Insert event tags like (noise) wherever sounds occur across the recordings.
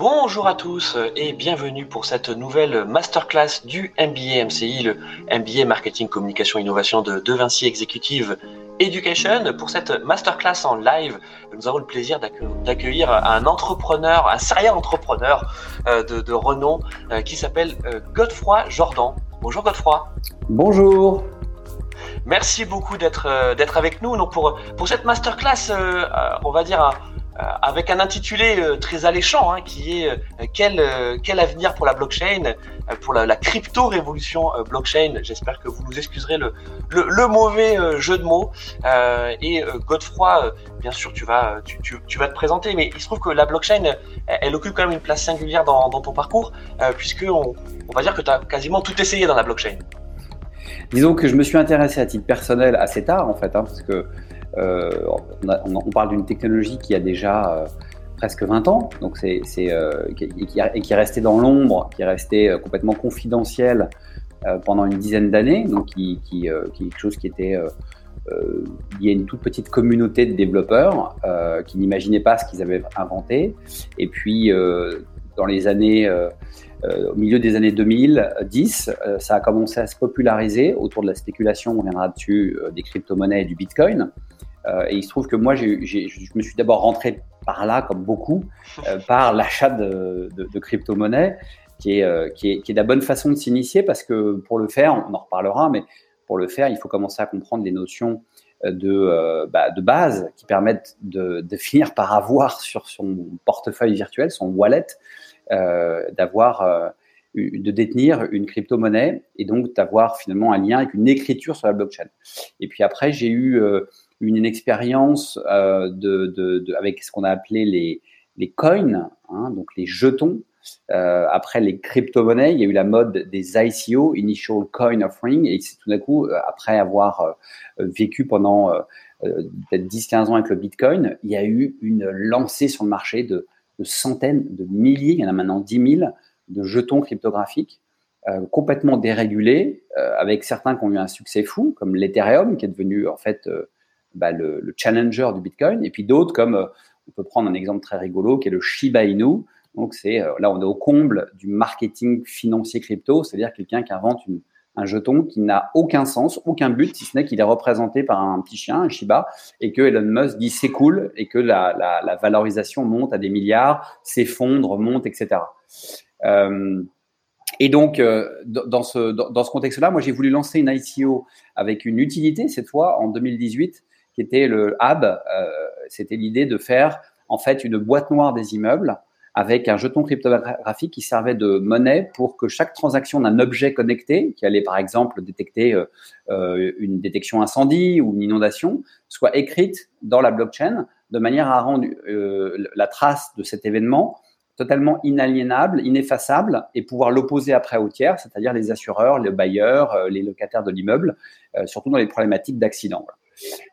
Bonjour à tous et bienvenue pour cette nouvelle masterclass du MBA MCI, le MBA Marketing, Communication, Innovation de De Vinci Executive Education. Pour cette masterclass en live, nous avons le plaisir d'accueillir un entrepreneur, un serial entrepreneur euh, de, renom euh, qui s'appelle euh, Godefroy Jordan. Bonjour Godefroy. Bonjour. Merci beaucoup d'être avec nous. Donc pour pour cette masterclass, on va dire avec un intitulé euh, très alléchant hein, qui est euh, quel, avenir pour la blockchain, pour la, crypto révolution blockchain. J'espère que vous nous excuserez le, mauvais jeu de mots. et Godefroy, bien sûr, tu vas, te présenter, mais il se trouve que la blockchain, elle, occupe quand même une place singulière dans, ton parcours, puisque on va dire que tu as quasiment tout essayé dans la blockchain. Disons que je me suis intéressé à titre personnel assez tard, en fait, hein, parce que euh, on, parle d'une technologie qui a déjà euh, presque 20 ans, donc c'est, euh, qui, est resté dans l'ombre, qui est resté complètement confidentiel pendant une dizaine d'années, donc qui, est quelque chose qui était il y a une toute petite communauté de développeurs qui n'imaginaient pas ce qu'ils avaient inventé. Et puis, dans les années, au milieu des années 2010, ça a commencé à se populariser autour de la spéculation, on viendra dessus, des crypto-monnaies et du Bitcoin. Euh, et il se trouve que moi, je me suis d'abord rentré par là, comme beaucoup, euh, par (laughs) l'achat de, crypto-monnaies, qui est, euh, qui, est, qui est la bonne façon de s'initier parce que pour le faire, on en reparlera, mais pour le faire, il faut commencer à comprendre les notions de, bah, de base qui permettent de, de, finir par avoir sur son portefeuille virtuel, son wallet, d'avoir de détenir une crypto-monnaie et donc d'avoir finalement un lien avec une écriture sur la blockchain. Et puis après, j'ai eu une, expérience euh, de, de, avec ce qu'on a appelé les, les coins, hein, donc les jetons. Euh, après les crypto-monnaies, il y a eu la mode des ICO, Initial Coin Offering, et c'est tout d'un coup, euh, après avoir vécu pendant peut-être 10-15 ans avec le Bitcoin, il y a eu une lancée sur le marché de, centaines, de milliers, il y en a maintenant 10 000, de jetons cryptographiques complètement dérégulés, avec certains qui ont eu un succès fou, comme l'Ethereum, qui est devenu en fait bah, le, challenger du Bitcoin, et puis d'autres comme euh, on peut prendre un exemple très rigolo qui est le Shiba Inu. Donc c'est euh, là on est au comble du marketing financier crypto, c'est-à-dire quelqu'un qui invente un jeton qui n'a aucun sens, aucun but, si ce n'est qu'il est représenté par un petit chien, un Shiba, et que Elon Musk dit c'est cool, et que la, valorisation monte à des milliards, s'effondre, monte, etc. Euh, et donc, dans ce, dans ce contexte-là, moi, j'ai voulu lancer une ICO avec une utilité, cette fois, en 2018, qui était le hub. Euh, c'était l'idée de faire en fait une boîte noire des immeubles avec un jeton cryptographique qui servait de monnaie pour que chaque transaction d'un objet connecté, qui allait par exemple détecter euh, euh, une détection incendie ou une inondation, soit écrite dans la blockchain de manière à rendre la trace de cet événement totalement inaliénable, ineffaçable, et pouvoir l'opposer après au tiers, c'est-à-dire les assureurs, les bailleurs, les locataires de l'immeuble, surtout dans les problématiques d'accident.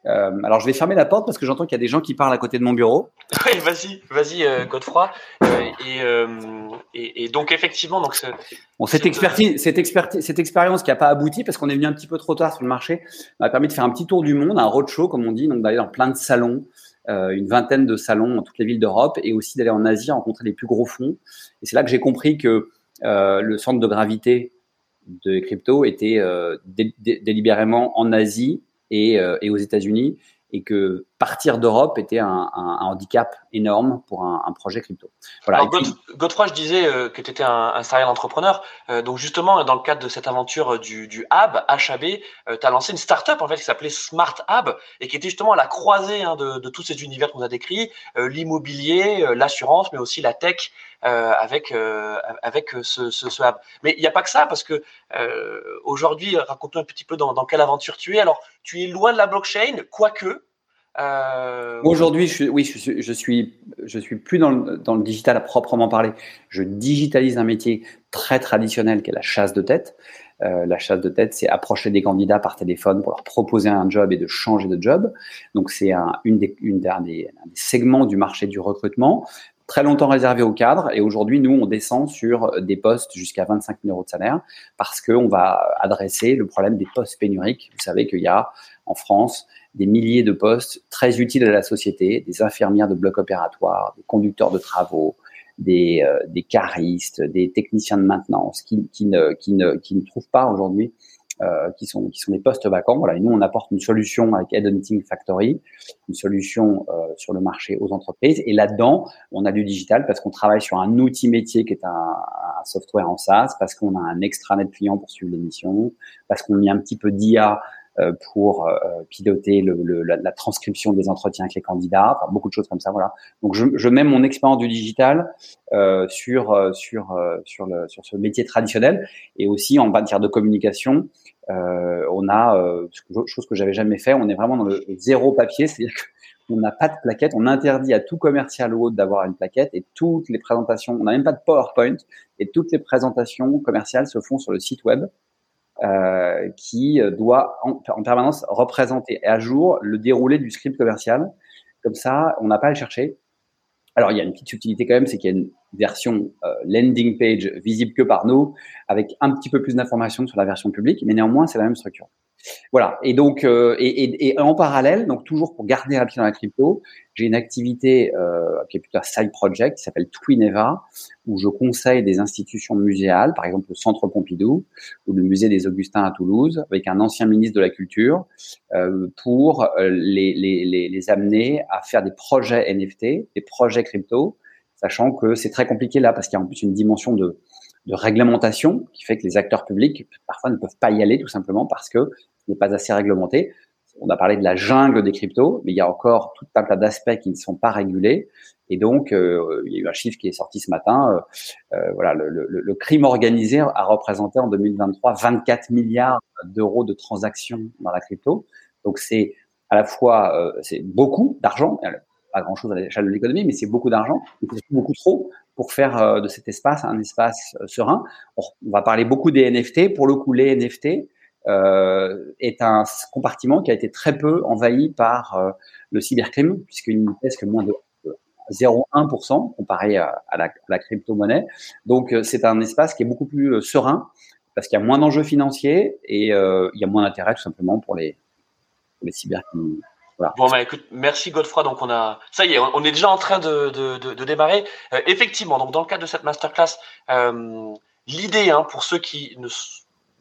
Euh, alors, je vais fermer la porte parce que j'entends qu'il y a des gens qui parlent à côté de mon bureau. (laughs) Oui, vas-y, vas-y, euh, Godefroy. Euh, et, donc, effectivement, donc cette, expertise, cette, expertise, cette expérience qui n'a pas abouti parce qu'on est venu un petit peu trop tard sur le marché m'a permis de faire un petit tour du monde, un roadshow, comme on dit, donc d'aller dans plein de salons. une vingtaine de salons dans toutes les villes d'Europe et aussi d'aller en Asie rencontrer les plus gros fonds. Et c'est là que j'ai compris que le centre de gravité de crypto était délibérément en Asie euh, et, aux États-Unis et que partir d'Europe était un, handicap énorme pour un, projet crypto. Voilà. Alors, Godefroy, je disais euh, que tu étais un, serial entrepreneur. Euh, donc justement, dans le cadre de cette aventure du, du HAB, HAB, tu as lancé une startup en fait qui s'appelait Smart Hab et qui était justement à la croisée hein, de, de, tous ces univers qu'on a décrits, l'immobilier, l'assurance, mais aussi la tech euh, avec euh, avec ce, ce, ce, hub. Mais il n'y a pas que ça parce que euh, aujourd'hui, raconte-nous un petit peu dans, dans, quelle aventure tu es. Alors, tu es loin de la blockchain, quoique. Aujourd'hui, je, oui, je, suis, je suis plus dans le, digital à proprement parler. Je digitalise un métier très traditionnel qui est la chasse de tête. Euh, la chasse de tête, c'est approcher des candidats par téléphone pour leur proposer un job et de changer de job. Donc c'est un, une des, des segments du marché du recrutement très longtemps réservé aux cadres et aujourd'hui, nous, on descend sur des postes jusqu'à 25 000 euros de salaire parce qu'on va adresser le problème des postes pénuriques. Vous savez qu'il y a en France des milliers de postes très utiles à la société, des infirmières de bloc opératoire, des conducteurs de travaux, des, euh, des caristes, des techniciens de maintenance qui, qui, ne, qui, ne, qui ne trouvent pas aujourd'hui euh, qui sont qui sont des postes vacants. Voilà, et nous on apporte une solution avec Headhunting Factory, une solution euh, sur le marché aux entreprises. Et là-dedans, on a du digital parce qu'on travaille sur un outil métier qui est un, un software en SaaS, parce qu'on a un extranet client pour suivre l'émission, parce qu'on met un petit peu d'IA pour euh, piloter le, le, la, transcription des entretiens avec les candidats, enfin, beaucoup de choses comme ça. Voilà. Donc je, je mets mon expérience du digital euh, sur sur sur le sur ce métier traditionnel et aussi en matière de communication. Euh, on a euh, chose que j'avais jamais fait. On est vraiment dans le zéro papier, (laughs) c'est-à-dire qu'on n'a pas de plaquette. On interdit à tout commercial ou autre d'avoir une plaquette et toutes les présentations. On n'a même pas de PowerPoint et toutes les présentations commerciales se font sur le site web euh, qui doit en, permanence représenter à jour le déroulé du script commercial. Comme ça, on n'a pas à le chercher. Alors, il y a une petite subtilité quand même, c'est qu'il y a une version euh, landing page visible que par nous, avec un petit peu plus d'informations sur la version publique, mais néanmoins, c'est la même structure. Voilà. Et donc, euh, et, et, en parallèle, donc toujours pour garder un pied dans la crypto, j'ai une activité euh, qui est plutôt un side project qui s'appelle Twineva, où je conseille des institutions muséales, par exemple le Centre Pompidou ou le Musée des Augustins à Toulouse, avec un ancien ministre de la Culture, euh, pour euh, les, les, les, les amener à faire des projets NFT, des projets crypto, sachant que c'est très compliqué là parce qu'il y a en plus une dimension de de réglementation qui fait que les acteurs publics parfois ne peuvent pas y aller tout simplement parce que ce n'est pas assez réglementé. On a parlé de la jungle des cryptos, mais il y a encore tout un tas d'aspects qui ne sont pas régulés. Et donc, euh, il y a eu un chiffre qui est sorti ce matin. Euh, euh voilà, le, le, crime organisé a représenté en 2023 24 milliards d'euros de transactions dans la crypto. Donc, c'est à la fois c'est beaucoup d'argent, pas grand chose à l'échelle de l'économie, mais c'est beaucoup d'argent, beaucoup trop pour faire euh, de cet espace un espace euh, serein. On, va parler beaucoup des NFT. Pour le coup, les NFT euh, est un compartiment qui a été très peu envahi par le cybercrime, puisqu'il ne pèse que moins de 0,1% comparé à, la crypto-monnaie. Donc, c'est un espace qui est beaucoup plus serein parce qu'il y a moins d'enjeux financiers et il y a moins d'intérêt tout simplement pour les, pour les cybercriminels. Bon, bah, écoute, merci Godefroy. Donc, on a, ça y est, on est déjà en train de, démarrer. Euh, effectivement, donc dans le cadre de cette masterclass, euh, l'idée, hein, pour ceux qui ne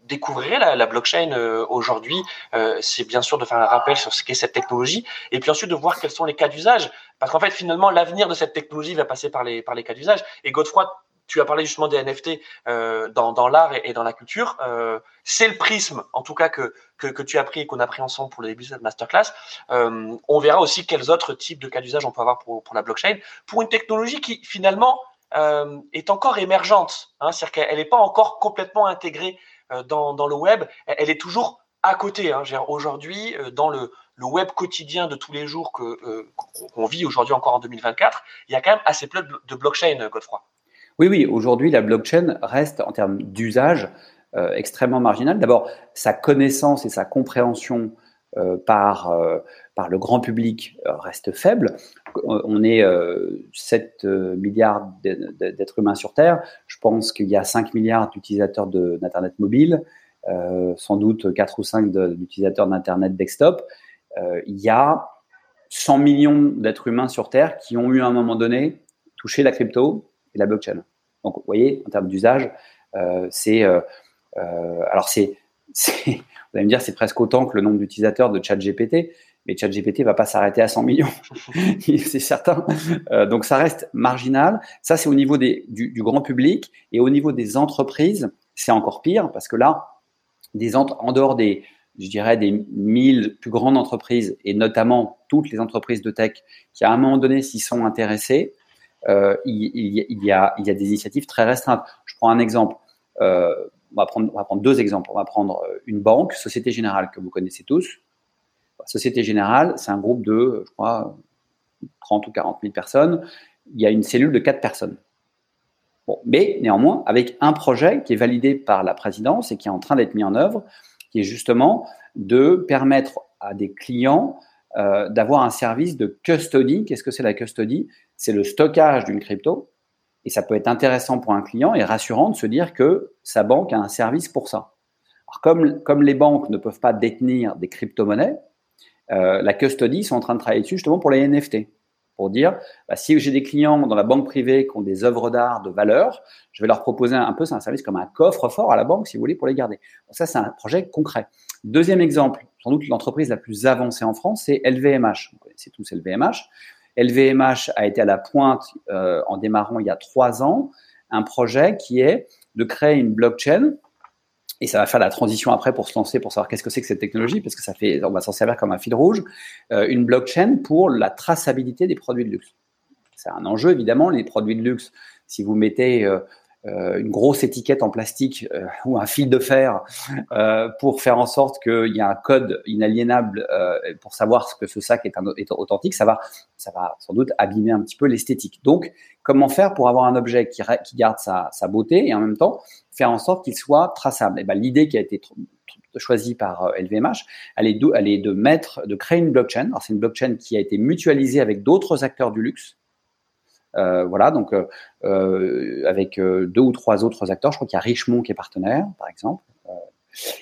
découvriraient la, blockchain euh, aujourd'hui, euh, c'est bien sûr de faire un rappel sur ce qu'est cette technologie, et puis ensuite de voir quels sont les cas d'usage, parce qu'en fait, finalement, l'avenir de cette technologie va passer par les par les cas d'usage. Et Godefroy, tu as parlé justement des NFT euh, dans, dans l'art et, dans la culture. Euh, c'est le prisme, en tout cas, que, que, que tu as pris et qu'on a pris ensemble pour le début de cette masterclass. Euh, on verra aussi quels autres types de cas d'usage on peut avoir pour, pour la blockchain, pour une technologie qui finalement euh, est encore émergente. Hein, C'est-à-dire qu'elle n'est pas encore complètement intégrée euh, dans, dans le web. Elle est toujours à côté. Hein. Aujourd'hui, euh, dans le, le web quotidien de tous les jours que euh, qu'on vit aujourd'hui encore en 2024, il y a quand même assez peu de blockchain, Godefroy. Oui, oui, aujourd'hui, la blockchain reste en termes d'usage euh, extrêmement marginal. D'abord, sa connaissance et sa compréhension euh, par, euh, par le grand public reste faible. On est 7 euh, milliards d'êtres humains sur Terre. Je pense qu'il y a 5 milliards d'utilisateurs d'Internet mobile, sans doute 4 ou 5 d'utilisateurs d'Internet desktop. il y a 100 millions d'êtres humains sur Terre qui ont eu à un moment donné touché la crypto, la blockchain. Donc, vous voyez, en termes d'usage, euh, c'est euh, euh alors (laughs) c'est vous allez me dire c'est presque autant que le nombre d'utilisateurs de ChatGPT, mais ChatGPT va pas s'arrêter à 100 millions, (laughs) c'est certain. Donc ça reste marginal. Ça c'est au niveau des, du, du, grand public et au niveau des entreprises, c'est encore pire parce que là, des en, en dehors des je dirais des 1000 plus grandes entreprises et notamment toutes les entreprises de tech qui à un moment donné s'y sont intéressées, euh, il, y a, des initiatives très restreintes. Je prends un exemple. Euh, on, va prendre, deux exemples. On va prendre euh, une banque, Société Générale, que vous connaissez tous. Société Générale, c'est un groupe de, je crois, 30 ou 40 000 personnes. Il y a une cellule de 4 personnes. Bon, mais néanmoins, avec un projet qui est validé par la présidence et qui est en train d'être mis en œuvre, qui est justement de permettre à des clients euh, d'avoir un service de custody. Qu'est-ce que c'est la custody? C'est le stockage d'une crypto. Et ça peut être intéressant pour un client et rassurant de se dire que sa banque a un service pour ça. Comme, comme les banques ne peuvent pas détenir des crypto-monnaies, euh, la custody sont en train de travailler dessus justement pour les NFT. pour dire bah, si j'ai des clients dans la banque privée qui ont des œuvres d'art de valeur, je vais leur proposer un peu, c'est un service comme un coffre-fort à la banque, si vous voulez, pour les garder. ça, c'est un projet concret. Deuxième exemple, sans doute l'entreprise la plus avancée en France, c'est LVMH. Vous connaissez tous LVMH. LVMH a été à la pointe euh, en démarrant il y a trois ans un projet qui est de créer une blockchain et ça va faire la transition après pour se lancer, pour savoir qu'est-ce que c'est que cette technologie, parce que ça fait, on va s'en servir comme un fil rouge, euh, une blockchain pour la traçabilité des produits de luxe. C'est un enjeu évidemment, les produits de luxe. Si vous mettez euh, une grosse étiquette en plastique euh, (laughs) ou un fil de fer euh, pour faire en sorte qu'il y a un code inaliénable pour savoir ce que ce sac est, un, est, authentique, ça va, ça va sans doute abîmer un petit peu l'esthétique. Donc, comment faire pour avoir un objet qui, qui garde sa, sa, beauté et en même temps faire en sorte qu'il soit traçable? Et ben, l'idée qui a été choisie par LVMH, elle est, de, elle est de mettre, de créer une blockchain. Alors, c'est une blockchain qui a été mutualisée avec d'autres acteurs du luxe euh, voilà, donc euh, euh, avec deux ou trois autres acteurs. Je crois qu'il y a Richemont qui est partenaire, par exemple.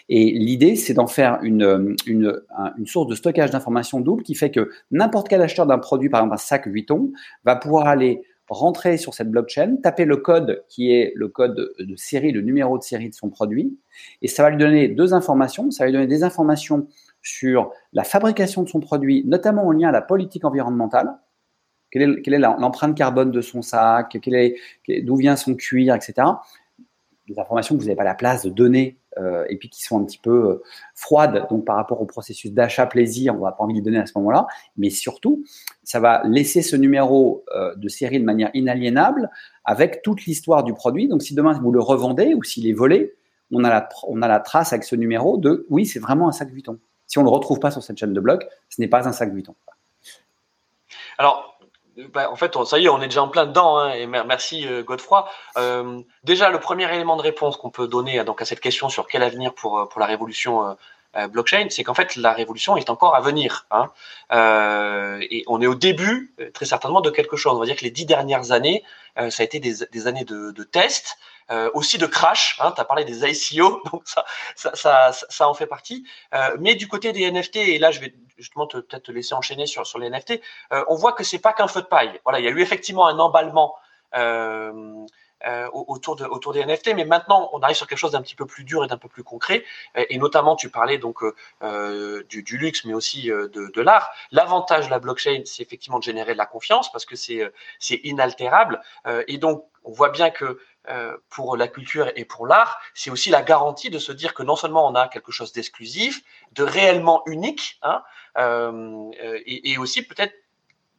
Et l'idée, c'est d'en faire une, une, source de stockage d'informations double qui fait que n'importe quel acheteur d'un produit, par exemple un sac Vuitton, va pouvoir aller rentrer sur cette blockchain, taper le code qui est le code de série, le numéro de série de son produit, et ça va lui donner deux informations. Ça va lui donner des informations sur la fabrication de son produit, notamment en lien à la politique environnementale quelle est, l'empreinte carbone de son sac, d'où vient son cuir, etc. Des informations que vous n'avez pas la place de donner euh, et puis qui sont un petit peu euh, froides, donc par rapport au processus d'achat plaisir, on n'a pas envie de donner à ce moment-là, mais surtout, ça va laisser ce numéro euh, de série de manière inaliénable avec toute l'histoire du produit. Donc si demain vous le revendez ou s'il est volé, on a, la, on a la trace avec ce numéro de oui, c'est vraiment un sac Vuitton. Si on ne le retrouve pas sur cette chaîne de blocs, ce n'est pas un sac Vuitton. Alors, bah, en fait, ça y est, on est déjà en plein dedans. Hein, et merci euh, Godefroy. Euh, déjà, le premier élément de réponse qu'on peut donner donc à cette question sur quel avenir pour euh, pour la révolution blockchain, c'est qu'en fait la révolution est encore à venir. Hein. et on est au début, très certainement, de quelque chose. On va dire que les dix dernières années, ça a été des, des années de, de tests. Euh, aussi de crash. Hein, tu as parlé des ICO, (laughs) donc ça, ça, ça, en fait partie. Euh, mais du côté des NFT, et là je vais justement peut-être te laisser enchaîner sur, sur les NFT, euh, on voit que c'est pas qu'un feu de paille. Voilà, il y a eu effectivement un emballement. Autour, de, autour des NFT, mais maintenant on arrive sur quelque chose d'un petit peu plus dur et d'un peu plus concret, et, notamment tu parlais donc du, du, luxe, mais aussi de, de l'art. L'avantage de la blockchain, c'est effectivement de générer de la confiance parce que c'est inaltérable, et donc on voit bien que pour la culture et pour l'art, c'est aussi la garantie de se dire que non seulement on a quelque chose d'exclusif, de réellement unique, hein, euh, et, et, aussi peut-être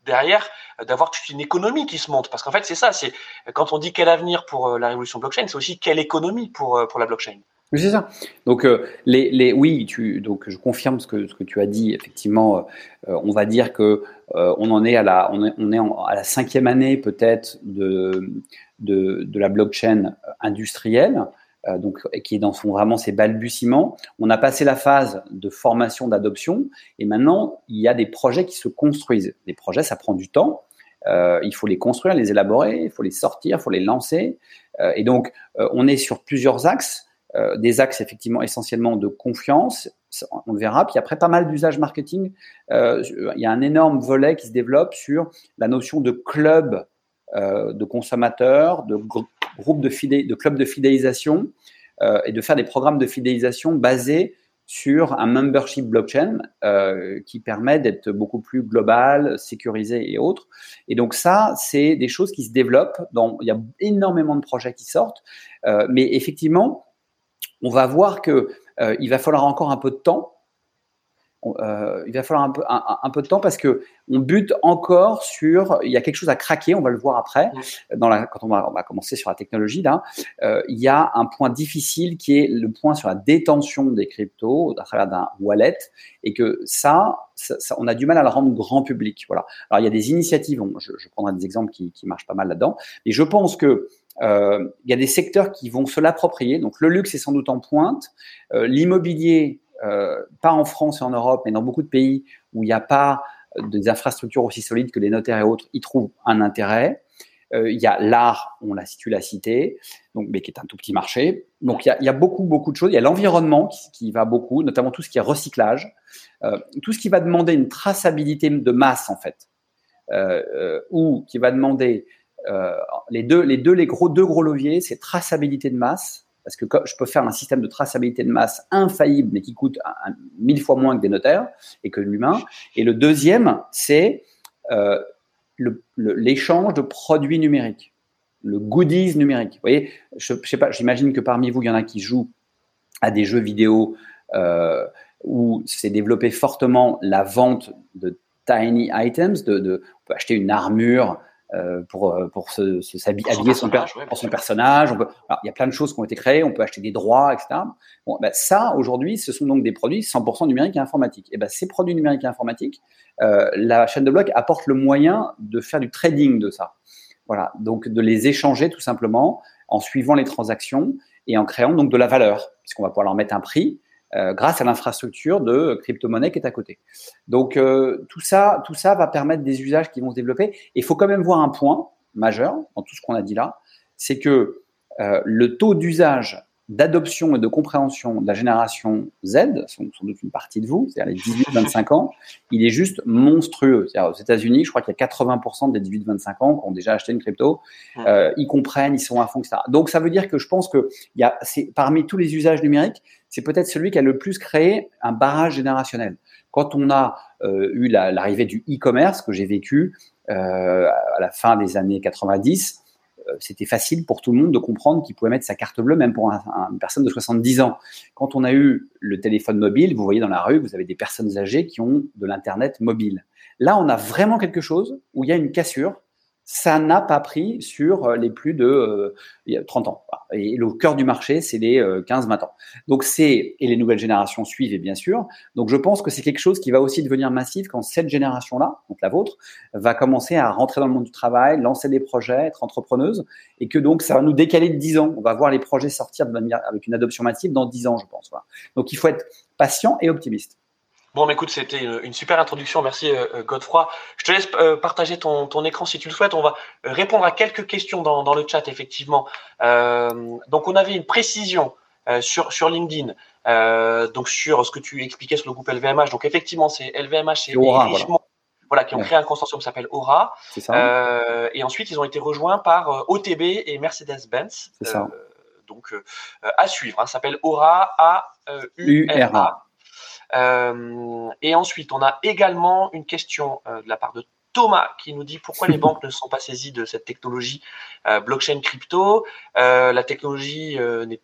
derrière d'avoir toute une économie qui se monte. Parce qu'en fait, c'est ça, c'est quand on dit quel avenir pour euh, la révolution blockchain, c'est aussi quelle économie pour, pour la blockchain. C'est ça. Donc, les, les, oui, tu, donc je confirme ce que, ce que tu as dit. Effectivement, on va dire que on en est à la, on est, on est à la cinquième année peut-être de, de, de la blockchain industrielle, euh, donc, qui est dans son, vraiment ses balbutiements. On a passé la phase de formation, d'adoption, et maintenant, il y a des projets qui se construisent. Les projets, ça prend du temps. Euh, il faut les construire, les élaborer, il faut les sortir, il faut les lancer. Euh, et donc, euh, on est sur plusieurs axes, euh, des axes effectivement essentiellement de confiance, on le verra. Puis après, pas mal d'usages marketing. il y a un énorme volet qui se développe sur la notion de club euh, de consommateurs, de groupes de, de clubs de fidélisation euh, et de faire des programmes de fidélisation basés sur un membership blockchain euh, qui permet d'être beaucoup plus global, sécurisé et autres. Et donc ça, c'est des choses qui se développent. Dans, il y a énormément de projets qui sortent, mais effectivement, on va voir que il va falloir encore un peu de temps euh, il va falloir un peu, un, peu de temps parce que on bute encore sur, il y a quelque chose à craquer, on va le voir après, dans la, quand on va, on va commencer sur la technologie là, euh, il y a un point difficile qui est le point sur la détention des cryptos à travers d'un wallet et que ça, ça, on a du mal à le rendre grand public. Voilà. Alors il y a des initiatives, je, je prendrai des exemples qui, qui marchent pas mal là-dedans, et je pense que euh, il y a des secteurs qui vont se l'approprier. Donc le luxe est sans doute en pointe, euh, l'immobilier pas en France et en Europe, mais dans beaucoup de pays où il n'y a pas des infrastructures aussi solides que les notaires et autres, y trouvent un intérêt. Euh, il y a l'art, on l'a situé, la cité, donc, mais qui est un tout petit marché. Donc il y a, il y a beaucoup, beaucoup de choses. Il y a l'environnement qui, qui, va beaucoup, notamment tout ce qui est recyclage, euh, tout ce qui va demander une traçabilité de masse en fait. ou qui va demander les deux, les deux, les gros deux gros leviers, c'est traçabilité de masse parce que je peux faire un système de traçabilité de masse infaillible, mais qui coûte mille fois moins que des notaires et que l'humain. Et le deuxième, c'est euh, l'échange de produits numériques, le goodies numérique. Vous voyez, je, sais pas, j'imagine que parmi vous, il y en a qui jouent à des jeux vidéo euh, où c'est développé fortement la vente de tiny items, de, on peut acheter une armure, pour, euh, pour se, se s'habiller son, pour son personnage. On peut, il y a plein de choses qui ont été créées, on peut acheter des droits, etc. Bon, ben ça, aujourd'hui, ce sont donc des produits 100% numériques et informatiques. Et ben, ces produits numériques et informatiques, euh, la chaîne de blocs apporte le moyen de faire du trading de ça. Voilà, donc de les échanger tout simplement en suivant les transactions et en créant donc de la valeur, puisqu'on va pouvoir leur mettre un prix euh, grâce à l'infrastructure de crypto-monnaie qui est à côté. Donc euh, tout ça, tout ça va permettre des usages qui vont se développer. Et il faut quand même voir un point majeur dans tout ce qu'on a dit là, c'est que euh, le taux d'usage d'adoption et de compréhension de la génération Z, sans, doute une partie de vous, c'est-à-dire les 18-25 ans, il est juste monstrueux. aux États-Unis, je crois qu'il y a 80% des 18-25 ans qui ont déjà acheté une crypto, euh, ils comprennent, ils sont à fond, etc. Donc ça veut dire que je pense que il y a, parmi tous les usages numériques, c'est peut-être celui qui a le plus créé un barrage générationnel. Quand on a euh, eu l'arrivée du e-commerce que j'ai vécu euh, à la fin des années 90, euh, c'était facile pour tout le monde de comprendre qu'il pouvait mettre sa carte bleue, même pour une personne de 70 ans. Quand on a eu le téléphone mobile, vous voyez dans la rue, vous avez des personnes âgées qui ont de l'Internet mobile. Là, on a vraiment quelque chose où il y a une cassure ça n'a pas pris sur euh, les plus de 30 euh, ans. Et le cœur du marché, c'est les 15-20 euh, ans. Donc c'est et les nouvelles générations suivent, bien sûr. Donc je pense que c'est quelque chose qui va aussi devenir massif quand cette génération-là, donc la vôtre, va commencer à rentrer dans le monde du travail, lancer des projets, être entrepreneuse, et que donc ça va nous décaler de 10 ans. On va voir les projets sortir de manière, avec une adoption massive dans 10 ans, je pense. Donc il faut être patient et optimiste. Bon, écoute, c'était une super introduction. Merci, euh, euh, Godefroy. Je te laisse euh, partager ton, ton, écran si tu le souhaites. On va répondre à quelques questions dans, dans le chat, effectivement. donc, on avait une précision sur, sur LinkedIn, donc sur ce que tu expliquais sur le groupe LVMH. Donc, effectivement, c'est LVMH et, Aura, voilà. qui ont créé un consortium qui s'appelle Aura. Ça. et ensuite, ils ont été rejoints par OTB et Mercedes-Benz. C'est ça. donc, à suivre. Hein, ça s'appelle Aura A-U-R-A. Euh, et ensuite, on a également une question euh, de la part de Thomas qui nous dit pourquoi les (laughs) banques ne sont pas saisies de cette technologie euh, blockchain crypto. la technologie n'est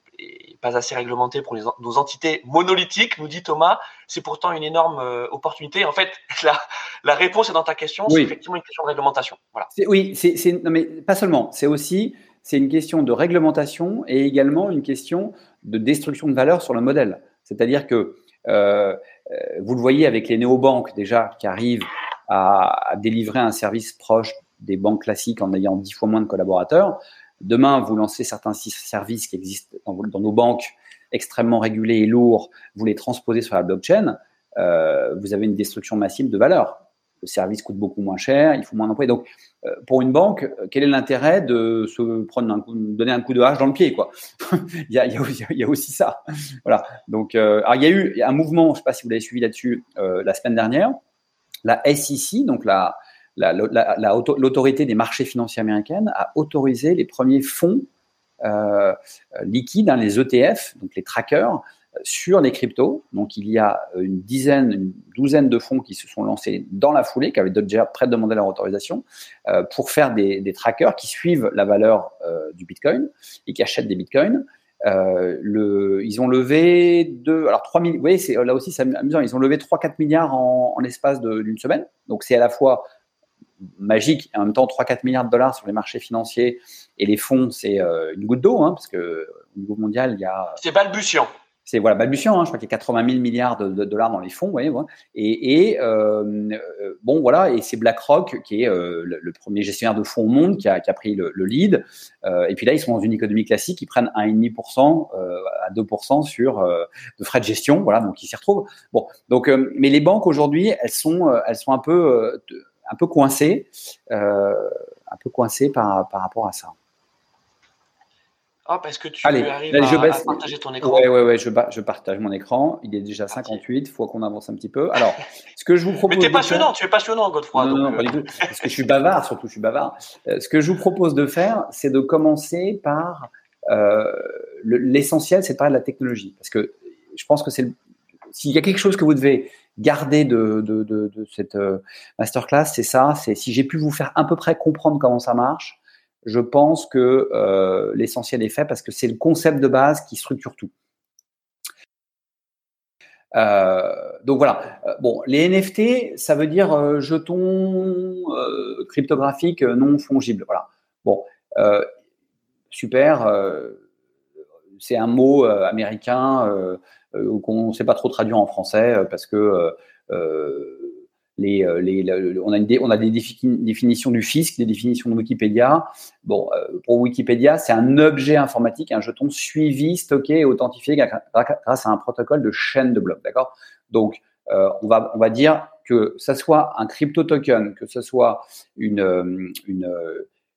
pas assez réglementée pour nos entités monolithiques, nous dit Thomas. C'est pourtant une énorme opportunité. En fait, (laughs) la, la, réponse est dans ta question. C'est effectivement une question de réglementation. Voilà. Oui, c'est non mais pas seulement. C'est aussi c'est une question de réglementation et également une question de destruction de valeur sur le modèle. C'est-à-dire que euh, euh, vous le voyez avec les néobanques déjà qui arrivent à, délivrer un service proche des banques classiques en ayant dix fois moins de collaborateurs. Demain, vous lancez certains services qui existent dans, nos banques extrêmement régulés et lourds, vous les transposez sur la blockchain, euh, vous avez une destruction massive de valeur le service coûte beaucoup moins cher, il faut moins d'employés. Donc, euh, pour une banque, euh, quel est l'intérêt de se prendre un coup, donner un coup de hache dans le pied, quoi? Il, y a, aussi ça. Voilà. Donc, euh, alors il y a eu un mouvement, je ne sais pas si vous l'avez suivi là-dessus, la semaine dernière, la SEC, donc la, l'autorité des marchés financiers américaines, a autorisé les premiers fonds liquides, hein, les ETF, donc les trackers, sur les cryptos. Donc, il y a une dizaine, une douzaine de fonds qui se sont lancés dans la foulée, qui avaient déjà prêt de demander leur autorisation, euh, pour faire des, trackers qui suivent la valeur euh, du Bitcoin et qui achètent des Bitcoins. Euh, le, ils ont levé deux, alors 3 000, vous voyez, là aussi c'est amusant, ils ont levé 3-4 milliards en, l'espace d'une semaine. Donc, c'est à la fois magique et en même temps 3-4 milliards de dollars sur les marchés financiers et les fonds, c'est euh, une goutte d'eau, hein, parce que au niveau mondial, il y a. C'est balbutiant c'est voilà balbutiant. Hein, je crois qu'il y a 80 000 milliards de, dollars dans les fonds, vous voyez, Et, et euh, euh, bon voilà, et c'est BlackRock qui est euh, le, premier gestionnaire de fonds au monde qui a, qui a pris le, le lead. Euh, et puis là, ils sont dans une économie classique, ils prennent 1,5% euh, à 2% sur de frais de gestion, voilà, donc ils s'y retrouvent. Bon, donc mais les banques aujourd'hui, elles sont elles sont un peu un peu coincées, un peu coincées par par rapport à ça. Hop, est-ce que tu arrives à, partager ton écran Oui, ouais, ouais, je, je, partage mon écran. Il est déjà 58, il faut qu'on avance un petit peu. Alors, (laughs) ce que je vous propose. Mais t'es passionnant, tu es passionnant, Godefroy. Non, non, pas du tout. Parce que je suis bavard, surtout, je suis bavard. ce que je vous propose de faire, c'est de commencer par. L'essentiel, c'est de parler de la technologie. Parce que je pense que c'est. S'il y a quelque chose que vous devez garder de, de, de, de cette euh, masterclass, c'est ça. C'est si j'ai pu vous faire à peu près comprendre comment ça marche, je pense que euh, l'essentiel est fait parce que c'est le concept de base qui structure tout. Euh, donc voilà. Euh, bon, les NFT, ça veut dire jetons cryptographiques non fongibles. Voilà. Bon, super. c'est un mot américain qu'on ne sait pas trop traduire en français parce que euh, on, a des définitions du fisc, des définitions de Wikipédia. Bon, pour Wikipédia, c'est un objet informatique, un jeton suivi, stocké et authentifié grâce à un protocole de chaîne de blocs. D'accord? Donc, on, va, on va dire que ce soit un crypto token, que ce soit une,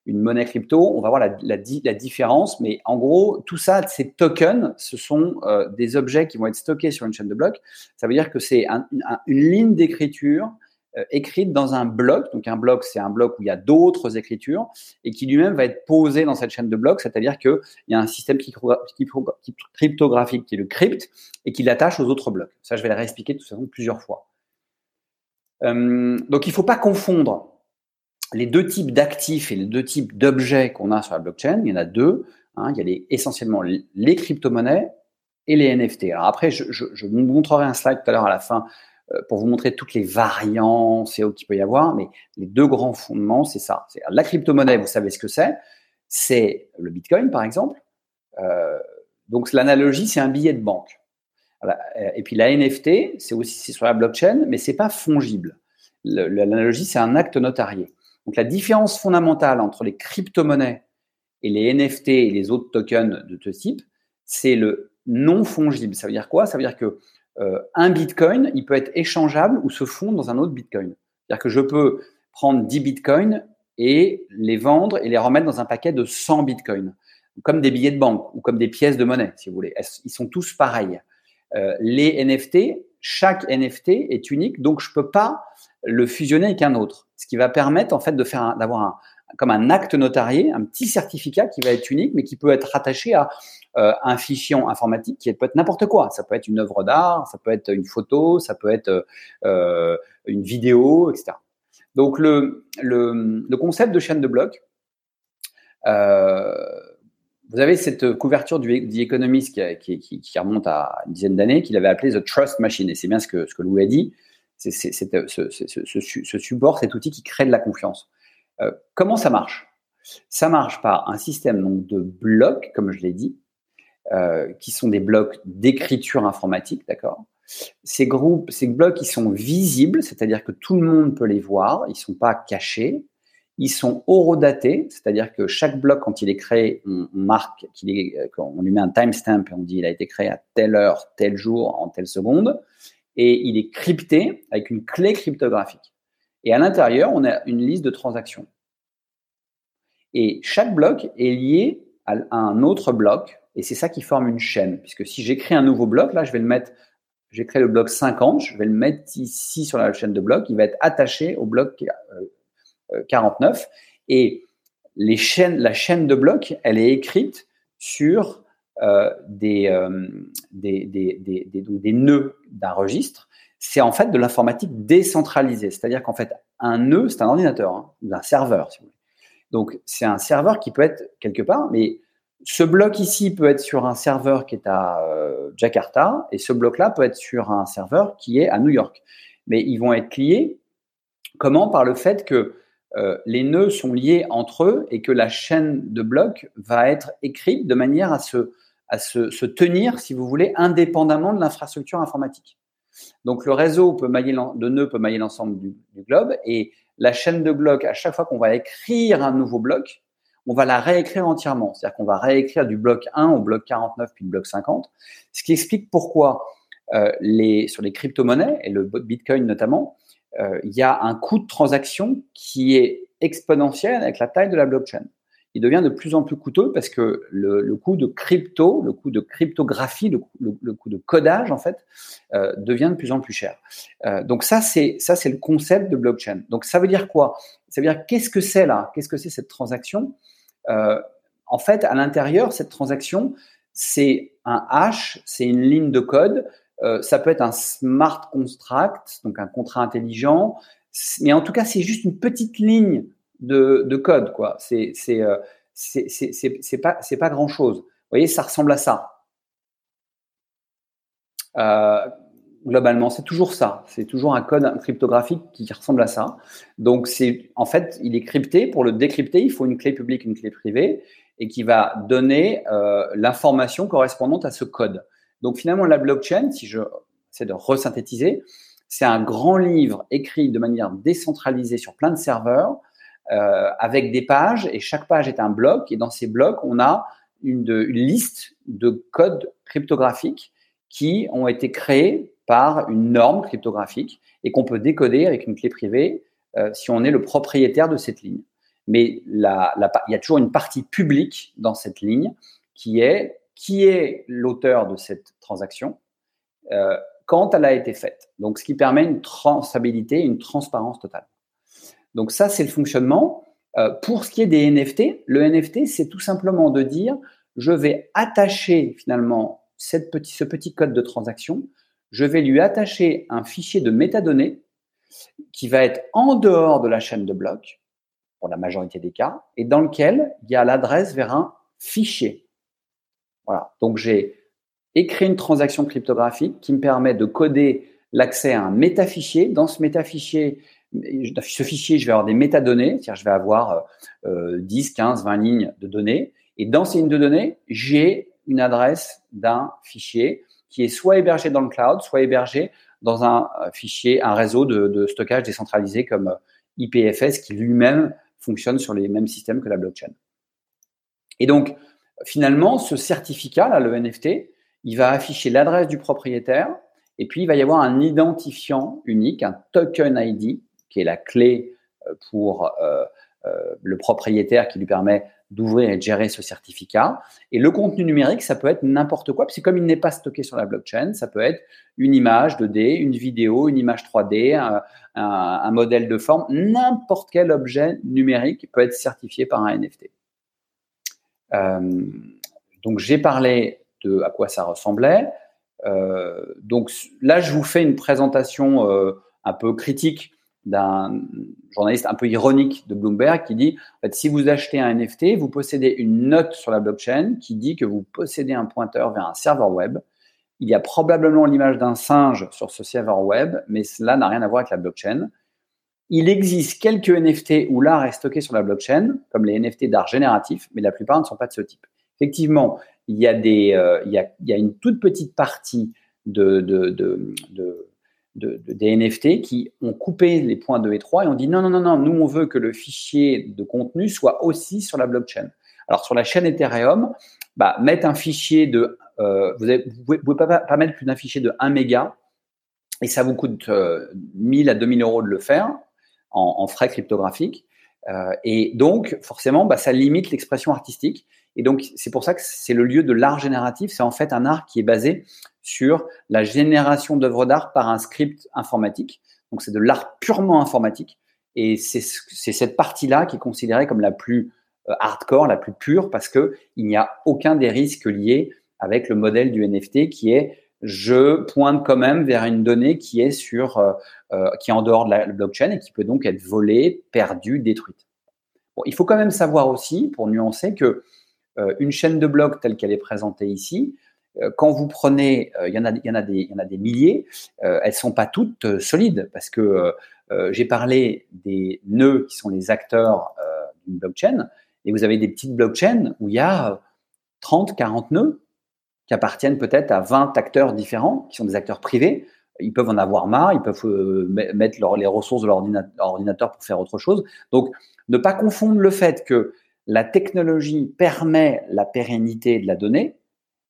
monnaie crypto, on va voir la, différence. Mais en gros, tout ça, ces tokens, ce sont euh, des objets qui vont être stockés sur une chaîne de blocs. Ça veut dire que c'est un, une ligne d'écriture euh, écrite dans un bloc. Donc un bloc, c'est un bloc où il y a d'autres écritures et qui lui-même va être posé dans cette chaîne de blocs. C'est-à-dire qu'il y a un système cryptographique qui est le crypt et qui l'attache aux autres blocs. Ça, je vais le réexpliquer de toute façon plusieurs fois. Euh, donc il ne faut pas confondre les deux types d'actifs et les deux types d'objets qu'on a sur la blockchain, il y en a deux. Hein, il y a essentiellement les crypto-monnaies et les NFT. Alors après, je, vous montrerai un slide tout à l'heure à la fin euh, pour vous montrer toutes les variantes qu'il peut y avoir, mais les deux grands fondements, c'est ça. La crypto-monnaie, vous savez ce que c'est. C'est le Bitcoin, par exemple. Euh, donc l'analogie, c'est un billet de banque. Euh, et puis la NFT, c'est aussi sur la blockchain, mais c'est pas fongible. L'analogie, c'est un acte notarié. Donc la différence fondamentale entre les crypto-monnaies et les NFT et les autres tokens de ce type, c'est le non fongible. Ça veut dire quoi? Ça veut dire que euh, un Bitcoin, il peut être échangeable ou se fondre dans un autre Bitcoin. C'est-à-dire que je peux prendre 10 Bitcoins et les vendre et les remettre dans un paquet de 100 Bitcoins, comme des billets de banque ou comme des pièces de monnaie, si vous voulez. Ils sont tous pareils. Euh, les NFT, chaque NFT est unique, donc je peux pas le fusionner avec un autre. Ce qui va permettre en fait de faire d'avoir comme un acte notarié, un petit certificat qui va être unique, mais qui peut être rattaché à euh, un fichier informatique qui peut être n'importe quoi. Ça peut être une œuvre d'art, ça peut être une photo, ça peut être euh, une vidéo, etc. Donc le, le, concept de chaîne de blocs, euh, vous avez cette couverture du The qui, qui, remonte à une dizaine d'années, qu'il avait appelé The Trust Machine. Et c'est bien ce que, ce que Louis a dit. C'est ce, ce, support, cet outil qui crée de la confiance. Euh, comment ça marche? Ça marche par un système de blocs, comme je l'ai dit, euh, qui sont des blocs d'écriture informatique, d'accord? Ces groupes, ces blocs, ils sont visibles, c'est-à-dire que tout le monde peut les voir, ils ne sont pas cachés, ils sont horodatés, c'est-à-dire que chaque bloc, quand il est créé, on, marque qu'il est, euh, on lui met un timestamp et on dit il a été créé à telle heure, tel jour, en telle seconde, et il est crypté avec une clé cryptographique. Et à l'intérieur, on a une liste de transactions. Et chaque bloc est lié à un autre bloc, et c'est ça qui forme une chaîne. Puisque si j'écris un nouveau bloc, là, je vais le mettre, j'ai créé le bloc 50, je vais le mettre ici sur la chaîne de blocs, il va être attaché au bloc euh, 49. Euh, et les chaînes, la chaîne de blocs, elle est écrite sur euh, euh, des, nœuds d'un registre. C'est en fait de l'informatique décentralisée. C'est-à-dire qu'en fait, un nœud, c'est un ordinateur, hein, un serveur, si vous voulez. Donc, c'est un serveur qui peut être quelque part, mais ce bloc ici peut être sur un serveur qui est à Jakarta, et ce bloc-là peut être sur un serveur qui est à New York. Mais ils vont être liés, comment? Par le fait que euh, les nœuds sont liés entre eux et que la chaîne de blocs va être écrite de manière à se, à se, tenir, si vous voulez, indépendamment de l'infrastructure informatique. Donc le réseau peut mailler de nœuds peut mailler l'ensemble du, globe et la chaîne de blocs, à chaque fois qu'on va écrire un nouveau bloc, on va la réécrire entièrement. C'est-à-dire qu'on va réécrire du bloc 1 au bloc 49 puis le bloc 50, ce qui explique pourquoi euh, sur les crypto-monnaies, et le Bitcoin notamment, euh, il y a un coût de transaction qui est exponentiel avec la taille de la blockchain. il devient de plus en plus coûteux parce que le, coût de crypto, le coût de cryptographie, le, coût de codage en fait, euh, devient de plus en plus cher. Donc ça c'est ça c'est le concept de blockchain. Donc ça veut dire quoi? Ça veut dire qu'est-ce que c'est là? Qu'est-ce que c'est cette transaction? Euh, En fait, à l'intérieur, cette transaction, c'est un hash, c'est une ligne de code. ça peut être un smart contract, donc un contrat intelligent, mais en tout cas, c'est juste une petite ligne de, code, quoi. Euh, c'est pas c'est pas grand chose. Vous voyez, ça ressemble à ça. Euh, globalement, c'est toujours ça. C'est toujours un code cryptographique qui ressemble à ça. Donc, en fait, il est crypté. Pour le décrypter, il faut une clé publique, une clé privée, et qui va donner euh, l'information correspondante à ce code. Donc, finalement, la blockchain, si je essaie de resynthétiser, c'est un grand livre écrit de manière décentralisée sur plein de serveurs euh, avec des pages et chaque page est un bloc et dans ces blocs, on a une, liste de codes cryptographiques qui ont été créés par une norme cryptographique et qu'on peut décoder avec une clé privée euh, si on est le propriétaire de cette ligne. Mais il y a toujours une partie publique dans cette ligne qui est qui est l'auteur de cette transaction euh, quand elle a été faite. Donc, ce qui permet une traçabilité, une transparence totale. Donc ça, c'est le fonctionnement. Euh, pour ce qui est des NFT, le NFT, c'est tout simplement de dire, je vais attacher finalement cette petit, ce petit code de transaction, je vais lui attacher un fichier de métadonnées qui va être en dehors de la chaîne de blocs, pour la majorité des cas, et dans lequel il y a l'adresse vers un fichier. Voilà. Donc j'ai écrit une transaction cryptographique qui me permet de coder l'accès à un métafichier. Dans ce métafichier, ce fichier, je vais avoir des métadonnées, c'est-à-dire je vais avoir 10, 15, 20 lignes de données. Et dans ces lignes de données, j'ai une adresse d'un fichier qui est soit hébergé dans le cloud, soit hébergé dans un euh, fichier, un réseau de, stockage décentralisé comme euh, IPFS qui lui-même fonctionne sur les mêmes systèmes que la blockchain. Et donc, finalement, ce certificat, là, le NFT, il va afficher l'adresse du propriétaire et puis il va y avoir un identifiant unique, un token ID qui est la clé euh, pour le propriétaire qui lui permet d'ouvrir et de gérer ce certificat. Et le contenu numérique, ça peut être n'importe quoi, parce que comme il n'est pas stocké sur la blockchain, ça peut être une image 2D, une vidéo, une image 3D, un, modèle de forme, n'importe quel objet numérique peut être certifié par un NFT. donc j'ai parlé de à quoi ça ressemblait. donc là, je vous fais une présentation un peu critique d'un journaliste un peu ironique de Bloomberg qui dit en fait, si vous achetez un NFT, vous possédez une note sur la blockchain qui dit que vous possédez un pointeur vers un serveur web. Il y a probablement l'image d'un singe sur ce serveur web, mais cela n'a rien à voir avec la blockchain. Il existe quelques NFT où l'art est stocké sur la blockchain, comme les NFT d'art génératif, mais la plupart ne sont pas de ce type. Effectivement, il y a, des, euh, il, y a, il y a une toute petite partie de, de, de, des NFT qui ont coupé les points 2 et 3 et on dit non, non, non, non, nous on veut que le fichier de contenu soit aussi sur la blockchain. Alors sur la chaîne Ethereum, bah, mettre un fichier de, euh, vous ne pouvez, pas, mettre plus d'un fichier de 1 méga et ça vous coûte 1000 euh, à 2000 euros de le faire en, en frais cryptographiques. Euh, et donc forcément, bah, ça limite l'expression artistique. Et donc, c'est pour ça que c'est le lieu de l'art génératif. C'est en fait un art qui est basé sur la génération d'œuvres d'art par un script informatique. Donc, c'est de l'art purement informatique. Et c'est cette partie-là qui est considérée comme la plus euh, hardcore, la plus pure, parce que il n'y a aucun des risques liés avec le modèle du NFT qui est je pointe quand même vers une donnée qui est sur, euh, euh, qui est en dehors de la blockchain et qui peut donc être volée, perdue, détruite. Il faut quand même savoir aussi, pour nuancer, que une chaîne de blocs telle qu'elle est présentée ici, euh, quand vous prenez, euh, il y en a, y en a des, il y en a des milliers, elles sont pas toutes solides parce que j'ai parlé des nœuds qui sont les acteurs d'une blockchain et vous avez des petites blockchains où il y a 30, 40 nœuds qui appartiennent peut-être à 20 acteurs différents, qui sont des acteurs privés. Ils peuvent en avoir marre, ils peuvent mettre les ressources de leur ordinateur pour faire autre chose. Donc, ne pas confondre le fait que la technologie permet la pérennité de la donnée,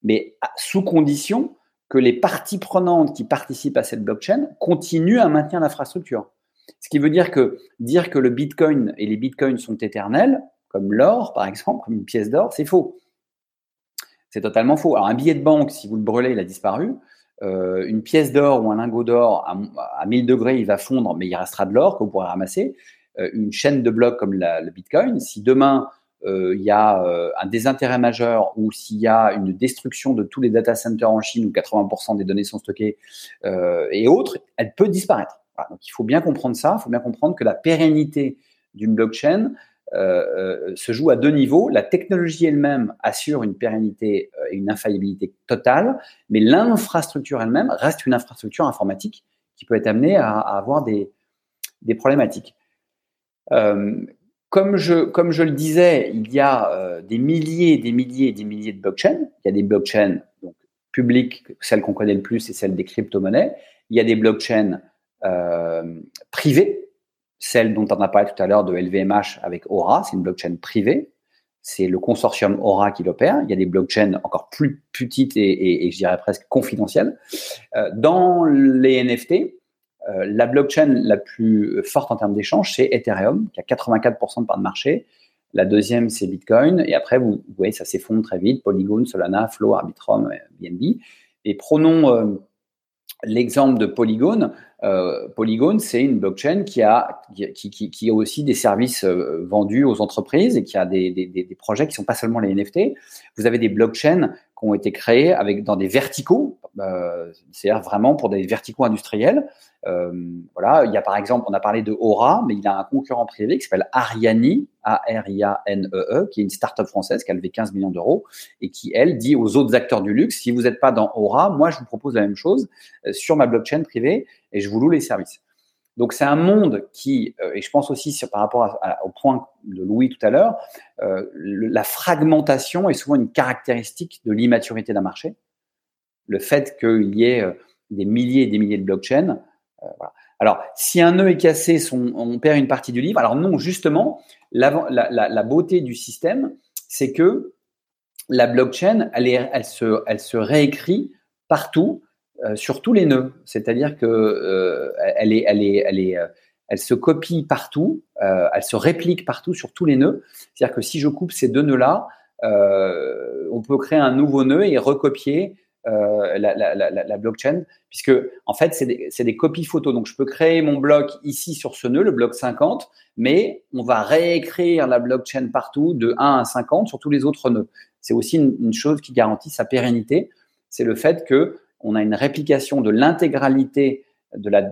mais sous condition que les parties prenantes qui participent à cette blockchain continuent à maintenir l'infrastructure. Ce qui veut dire que dire que le Bitcoin et les Bitcoins sont éternels, comme l'or, par exemple, comme une pièce d'or, c'est faux. C'est totalement faux. Alors un billet de banque, si vous le brûlez, il a disparu. Euh, une pièce d'or ou un lingot d'or à, 1000 degrés, il va fondre, mais il restera de l'or que vous pourrez ramasser. Euh, une chaîne de blocs comme le Bitcoin, si demain il y a un désintérêt majeur ou s'il y a une destruction de tous les data centers en Chine où 80% des données sont stockées et autres, elle peut disparaître. donc il faut bien comprendre ça, il faut bien comprendre que la pérennité d'une blockchain se joue à deux niveaux. La technologie elle-même assure une pérennité et une infaillibilité totale, mais l'infrastructure elle-même reste une infrastructure informatique qui peut être amenée à, avoir des, problématiques. Euh, comme je, comme je le disais, il y a euh, des milliers, des milliers des milliers de blockchains. Il y a des blockchains donc, publiques, celles qu'on connaît le plus, et celles des crypto-monnaies. Il y a des blockchains euh, privées, celle dont on a parlé tout à l'heure de LVMH avec Aura, c'est une blockchain privée. C'est le consortium Aura qui l'opère. Il y a des blockchains encore plus petites et, et, je dirais presque confidentielles. Euh, dans les NFT, euh, la blockchain la plus forte en termes d'échange, c'est Ethereum, qui a 84% de part de marché. La deuxième, c'est Bitcoin. Et après, vous, voyez, ça s'effondre très vite. Polygon, Solana, Flow, Arbitrum, BNB. Et prenons euh, l'exemple de Polygon. Euh, Polygon, c'est une blockchain qui a, qui, qui, qui a aussi des services vendus aux entreprises et qui a des, des, projets qui ne sont pas seulement les NFT. Vous avez des blockchains qui ont été créés avec, dans des verticaux, euh, c'est-à-dire vraiment pour des verticaux industriels. Euh, voilà, il y a par exemple, on a parlé de Aura, mais il a un concurrent privé qui s'appelle Ariani, A-R-I-A-N-E-E, e, qui est une start-up française qui a levé 15 millions d'euros et qui, elle, dit aux autres acteurs du luxe, si vous n'êtes pas dans Aura, moi, je vous propose la même chose euh, sur ma blockchain privée et je vous loue les services. Donc c'est un monde qui, euh, et je pense aussi par rapport au point de Louis tout à l'heure, euh, la fragmentation est souvent une caractéristique de l'immaturité d'un marché. Le fait qu'il y ait euh, des milliers et des milliers de blockchains. Alors, si un nœud est cassé, on perd une partie du livre. Alors non, justement, la, beauté du système, c'est que la blockchain, elle, se, réécrit partout, sur tous les nœuds. C'est-à-dire que euh, elle est, euh, elle se copie partout, elle se réplique partout sur tous les nœuds. C'est-à-dire que si je coupe ces deux nœuds-là, on peut créer un nouveau nœud et recopier la, blockchain, puisque en fait, c'est des, copies photos. Donc, je peux créer mon bloc ici sur ce nœud, le bloc 50, mais on va réécrire la blockchain partout de 1 à 50 sur tous les autres nœuds. C'est aussi une, chose qui garantit sa pérennité. C'est le fait que on a une réplication de l'intégralité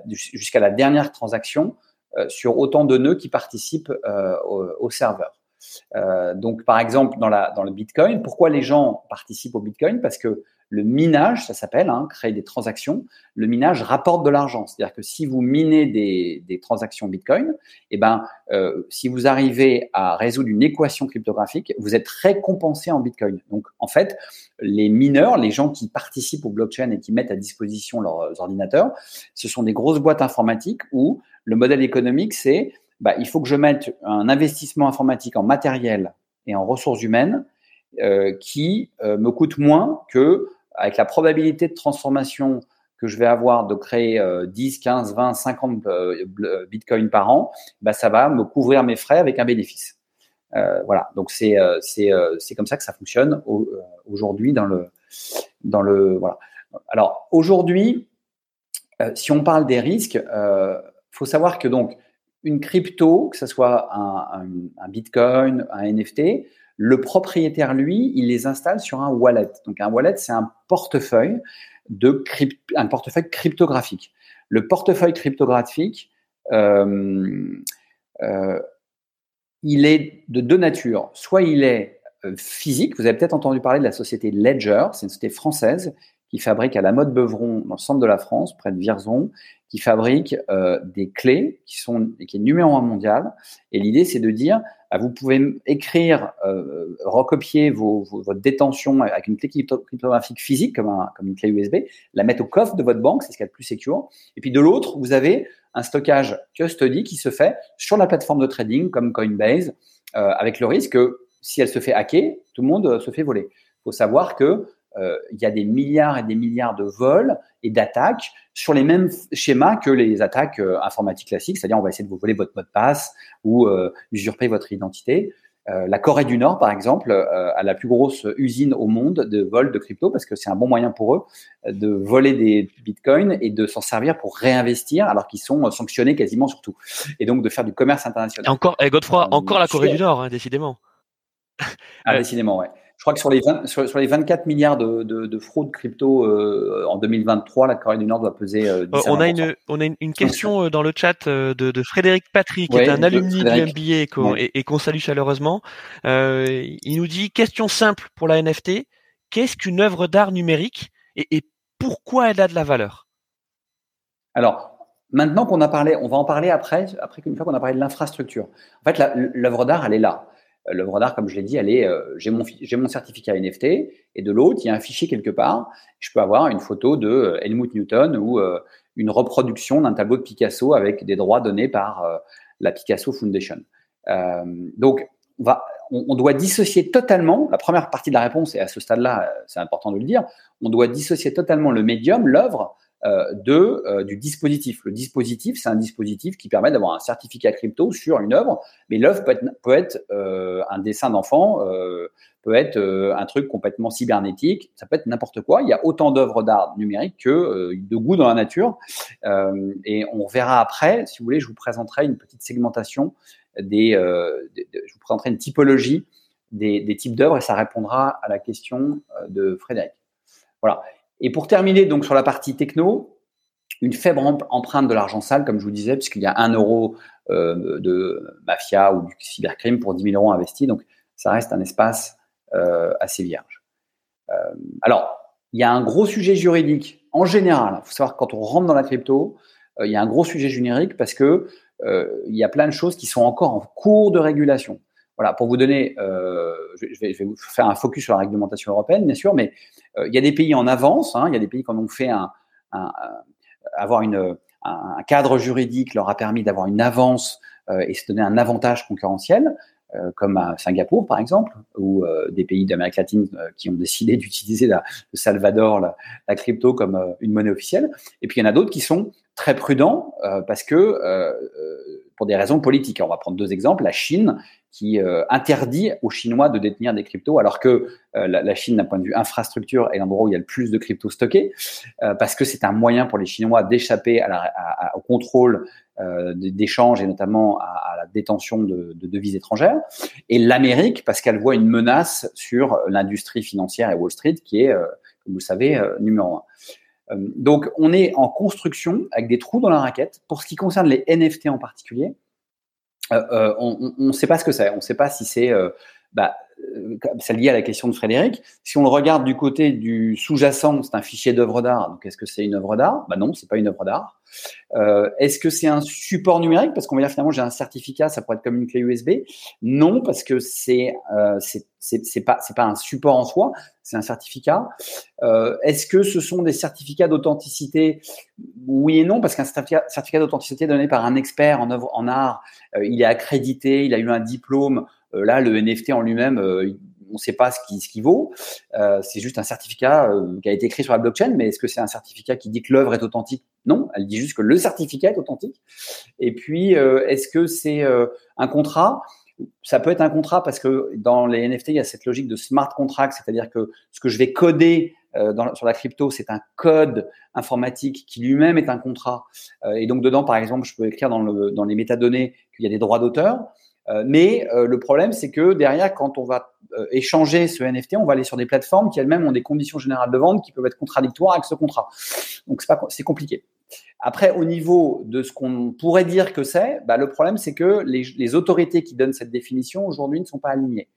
jusqu'à la dernière transaction euh, sur autant de nœuds qui participent euh, au, serveur. Euh, donc, par exemple, dans, dans le Bitcoin, pourquoi les gens participent au Bitcoin? Parce que le minage, ça s'appelle, hein, créer des transactions. Le minage rapporte de l'argent. C'est-à-dire que si vous minez des, des transactions Bitcoin, eh ben, euh, si vous arrivez à résoudre une équation cryptographique, vous êtes récompensé en Bitcoin. Donc, en fait, les mineurs, les gens qui participent au blockchain et qui mettent à disposition leurs ordinateurs, ce sont des grosses boîtes informatiques où le modèle économique, c'est bah, il faut que je mette un investissement informatique en matériel et en ressources humaines qui euh, me coûte moins que avec la probabilité de transformation que je vais avoir de créer 10, 15, 20, 50 bitcoins par an, bah, ça va me couvrir mes frais avec un bénéfice. Euh, voilà, donc c'est euh, c'est euh, comme ça que ça fonctionne aujourd'hui dans le dans le voilà. Alors aujourd'hui, si on parle des risques, faut savoir que donc une crypto, que ce soit un Bitcoin, un NFT, le propriétaire, lui, il les installe sur un wallet. Donc un wallet, c'est un portefeuille un portefeuille cryptographique. Le portefeuille cryptographique, euh, euh, il est de deux natures. Soit il est euh, physique. Vous avez peut-être entendu parler de la société Ledger. C'est une société française qui fabrique à la mode Beuvron, dans le centre de la France, près de Vierzon, qui fabrique euh, des clés qui sont qui est numéro un mondial. Et l'idée, c'est de dire, ah, vous pouvez écrire, euh, recopier vos, votre détention avec une clé cryptographique physique, comme, un, comme une clé USB, la mettre au coffre de votre banque, c'est ce qu'il y a de plus sécure. Et puis de l'autre, vous avez un stockage custody qui se fait sur la plateforme de trading comme Coinbase, euh, avec le risque que si elle se fait hacker, tout le monde se fait voler. Il faut savoir que il y a des milliards et des milliards de vols et d'attaques sur les mêmes schémas que les attaques euh, informatiques classiques, c'est-à-dire on va essayer de vous voler votre mot de passe ou euh, usurper votre identité. Euh, la Corée du Nord, par exemple, euh, a la plus grosse usine au monde de vol de crypto parce que c'est un bon moyen pour eux de voler des bitcoins et de s'en servir pour réinvestir alors qu'ils sont sanctionnés quasiment sur tout. Et donc de faire du commerce international. Et encore, et Godefroy, encore la Corée du Nord, hein, décidément. Ah, décidément, ouais. Je crois que sur les, sur, les 24 milliards de, de, fraude crypto euh, en 2023, la Corée du Nord doit peser. Euh, on, a une, on a une question euh, dans le chat de, de Frédéric Patry, qui est un alumni de, MBA et qu'on salue chaleureusement. il nous dit question simple pour la NFT qu'est-ce qu'une œuvre d'art numérique et, et pourquoi elle a de la valeur? Alors, maintenant qu'on a parlé, on va en parler après, après qu'une fois qu'on a parlé de l'infrastructure. En fait, l'œuvre d'art, elle est là. Euh, l'œuvre d'art, comme je l'ai dit, elle est, euh, j'ai mon, mon certificat NFT, et de l'autre, il y a un fichier quelque part. Je peux avoir une photo de euh, Helmut Newton ou une reproduction d'un tableau de Picasso avec des droits donnés par la Picasso Foundation. donc, on, on, doit dissocier totalement, la première partie de la réponse, et à ce stade-là, c'est important de le dire, on doit dissocier totalement le médium, l'œuvre, de, euh, du dispositif. Le dispositif, c'est un dispositif qui permet d'avoir un certificat crypto sur une œuvre, mais l'œuvre peut être, peut être euh, un dessin d'enfant, peut être un truc complètement cybernétique, ça peut être n'importe quoi. Il y a autant d'œuvres d'art numérique que de goût dans la nature. et on verra après, si vous voulez, je vous présenterai une petite segmentation des, je vous présenterai une typologie des, des types d'œuvres et ça répondra à la question de Frédéric. Voilà. Et pour terminer donc sur la partie techno, une faible empreinte de l'argent sale, comme je vous disais, puisqu'il y a un euro euh, de mafia ou du cybercrime pour 10 000 euros investis. Donc, ça reste un espace euh, assez vierge. Euh, alors, il y a un gros sujet juridique en général. Il faut savoir que quand on rentre dans la crypto, il y a un gros sujet générique parce que il y a plein de choses qui sont encore en cours de régulation. Voilà, pour vous donner, euh, je, vais, je, vais, vous faire un focus sur la réglementation européenne, bien sûr, mais euh, il y a des pays en avance, hein, il y a des pays qui ont fait un, un, avoir une, un, cadre juridique leur a permis d'avoir une avance euh, et se donner un avantage concurrentiel, euh, comme à Singapour par exemple, ou euh, des pays d'Amérique latine qui ont décidé d'utiliser le Salvador, la crypto comme une monnaie officielle. Et puis il y en a d'autres qui sont très prudents parce que pour des raisons politiques. On va prendre deux exemples. La Chine qui euh, interdit aux Chinois de détenir des cryptos, alors que euh, la, Chine, d'un point de vue infrastructure, est l'endroit où il y a le plus de cryptos stockés, euh, parce que c'est un moyen pour les Chinois d'échapper au contrôle d'échanges et notamment à, la détention de, de devises étrangères. Et l'Amérique, parce qu'elle voit une menace sur l'industrie financière et Wall Street, qui est, comme vous le savez, numéro un. Donc, on est en construction avec des trous dans la raquette. Pour ce qui concerne les NFT en particulier, euh, euh, on ne sait pas ce que c'est. On ne sait pas si c'est euh, bah, c'est lié à la question de Frédéric. Si on le regarde du côté du sous-jacent, c'est un fichier d'œuvre d'art. Donc, est-ce que c'est une œuvre d'art? Bah non, c'est pas une œuvre d'art. Euh, est-ce que c'est un support numérique? Parce qu'on va dire finalement, j'ai un certificat, ça pourrait être comme une clé USB. Non, parce que c'est euh, c'est pas c'est pas un support en soi, c'est un certificat. Euh, est-ce que ce sont des certificats d'authenticité? Oui et non, parce qu'un certificat, certificat d'authenticité donné par un expert en œuvre en art, euh, il est accrédité, il a eu un diplôme. Euh, là, le NFT en lui-même, euh, on ne sait pas ce qu'il qui vaut. Euh, c'est juste un certificat qui a été écrit sur la blockchain, mais est-ce que c'est un certificat qui dit que l'œuvre est authentique? Non, elle dit juste que le certificat est authentique. Et puis, est-ce que c'est un contrat? Ça peut être un contrat parce que dans les NFT, il y a cette logique de smart contract, c'est-à-dire que ce que je vais coder sur la crypto, c'est un code informatique qui lui-même est un contrat. et donc dedans, par exemple, je peux écrire dans les métadonnées qu'il y a des droits d'auteur. Euh, mais euh, le problème, c'est que derrière, quand on va euh, échanger ce NFT, on va aller sur des plateformes qui elles-mêmes ont des conditions générales de vente qui peuvent être contradictoires avec ce contrat. Donc c'est pas, c'est compliqué. Après, au niveau de ce qu'on pourrait dire que c'est, bah, le problème, c'est que les, les, autorités qui donnent cette définition aujourd'hui ne sont pas alignées.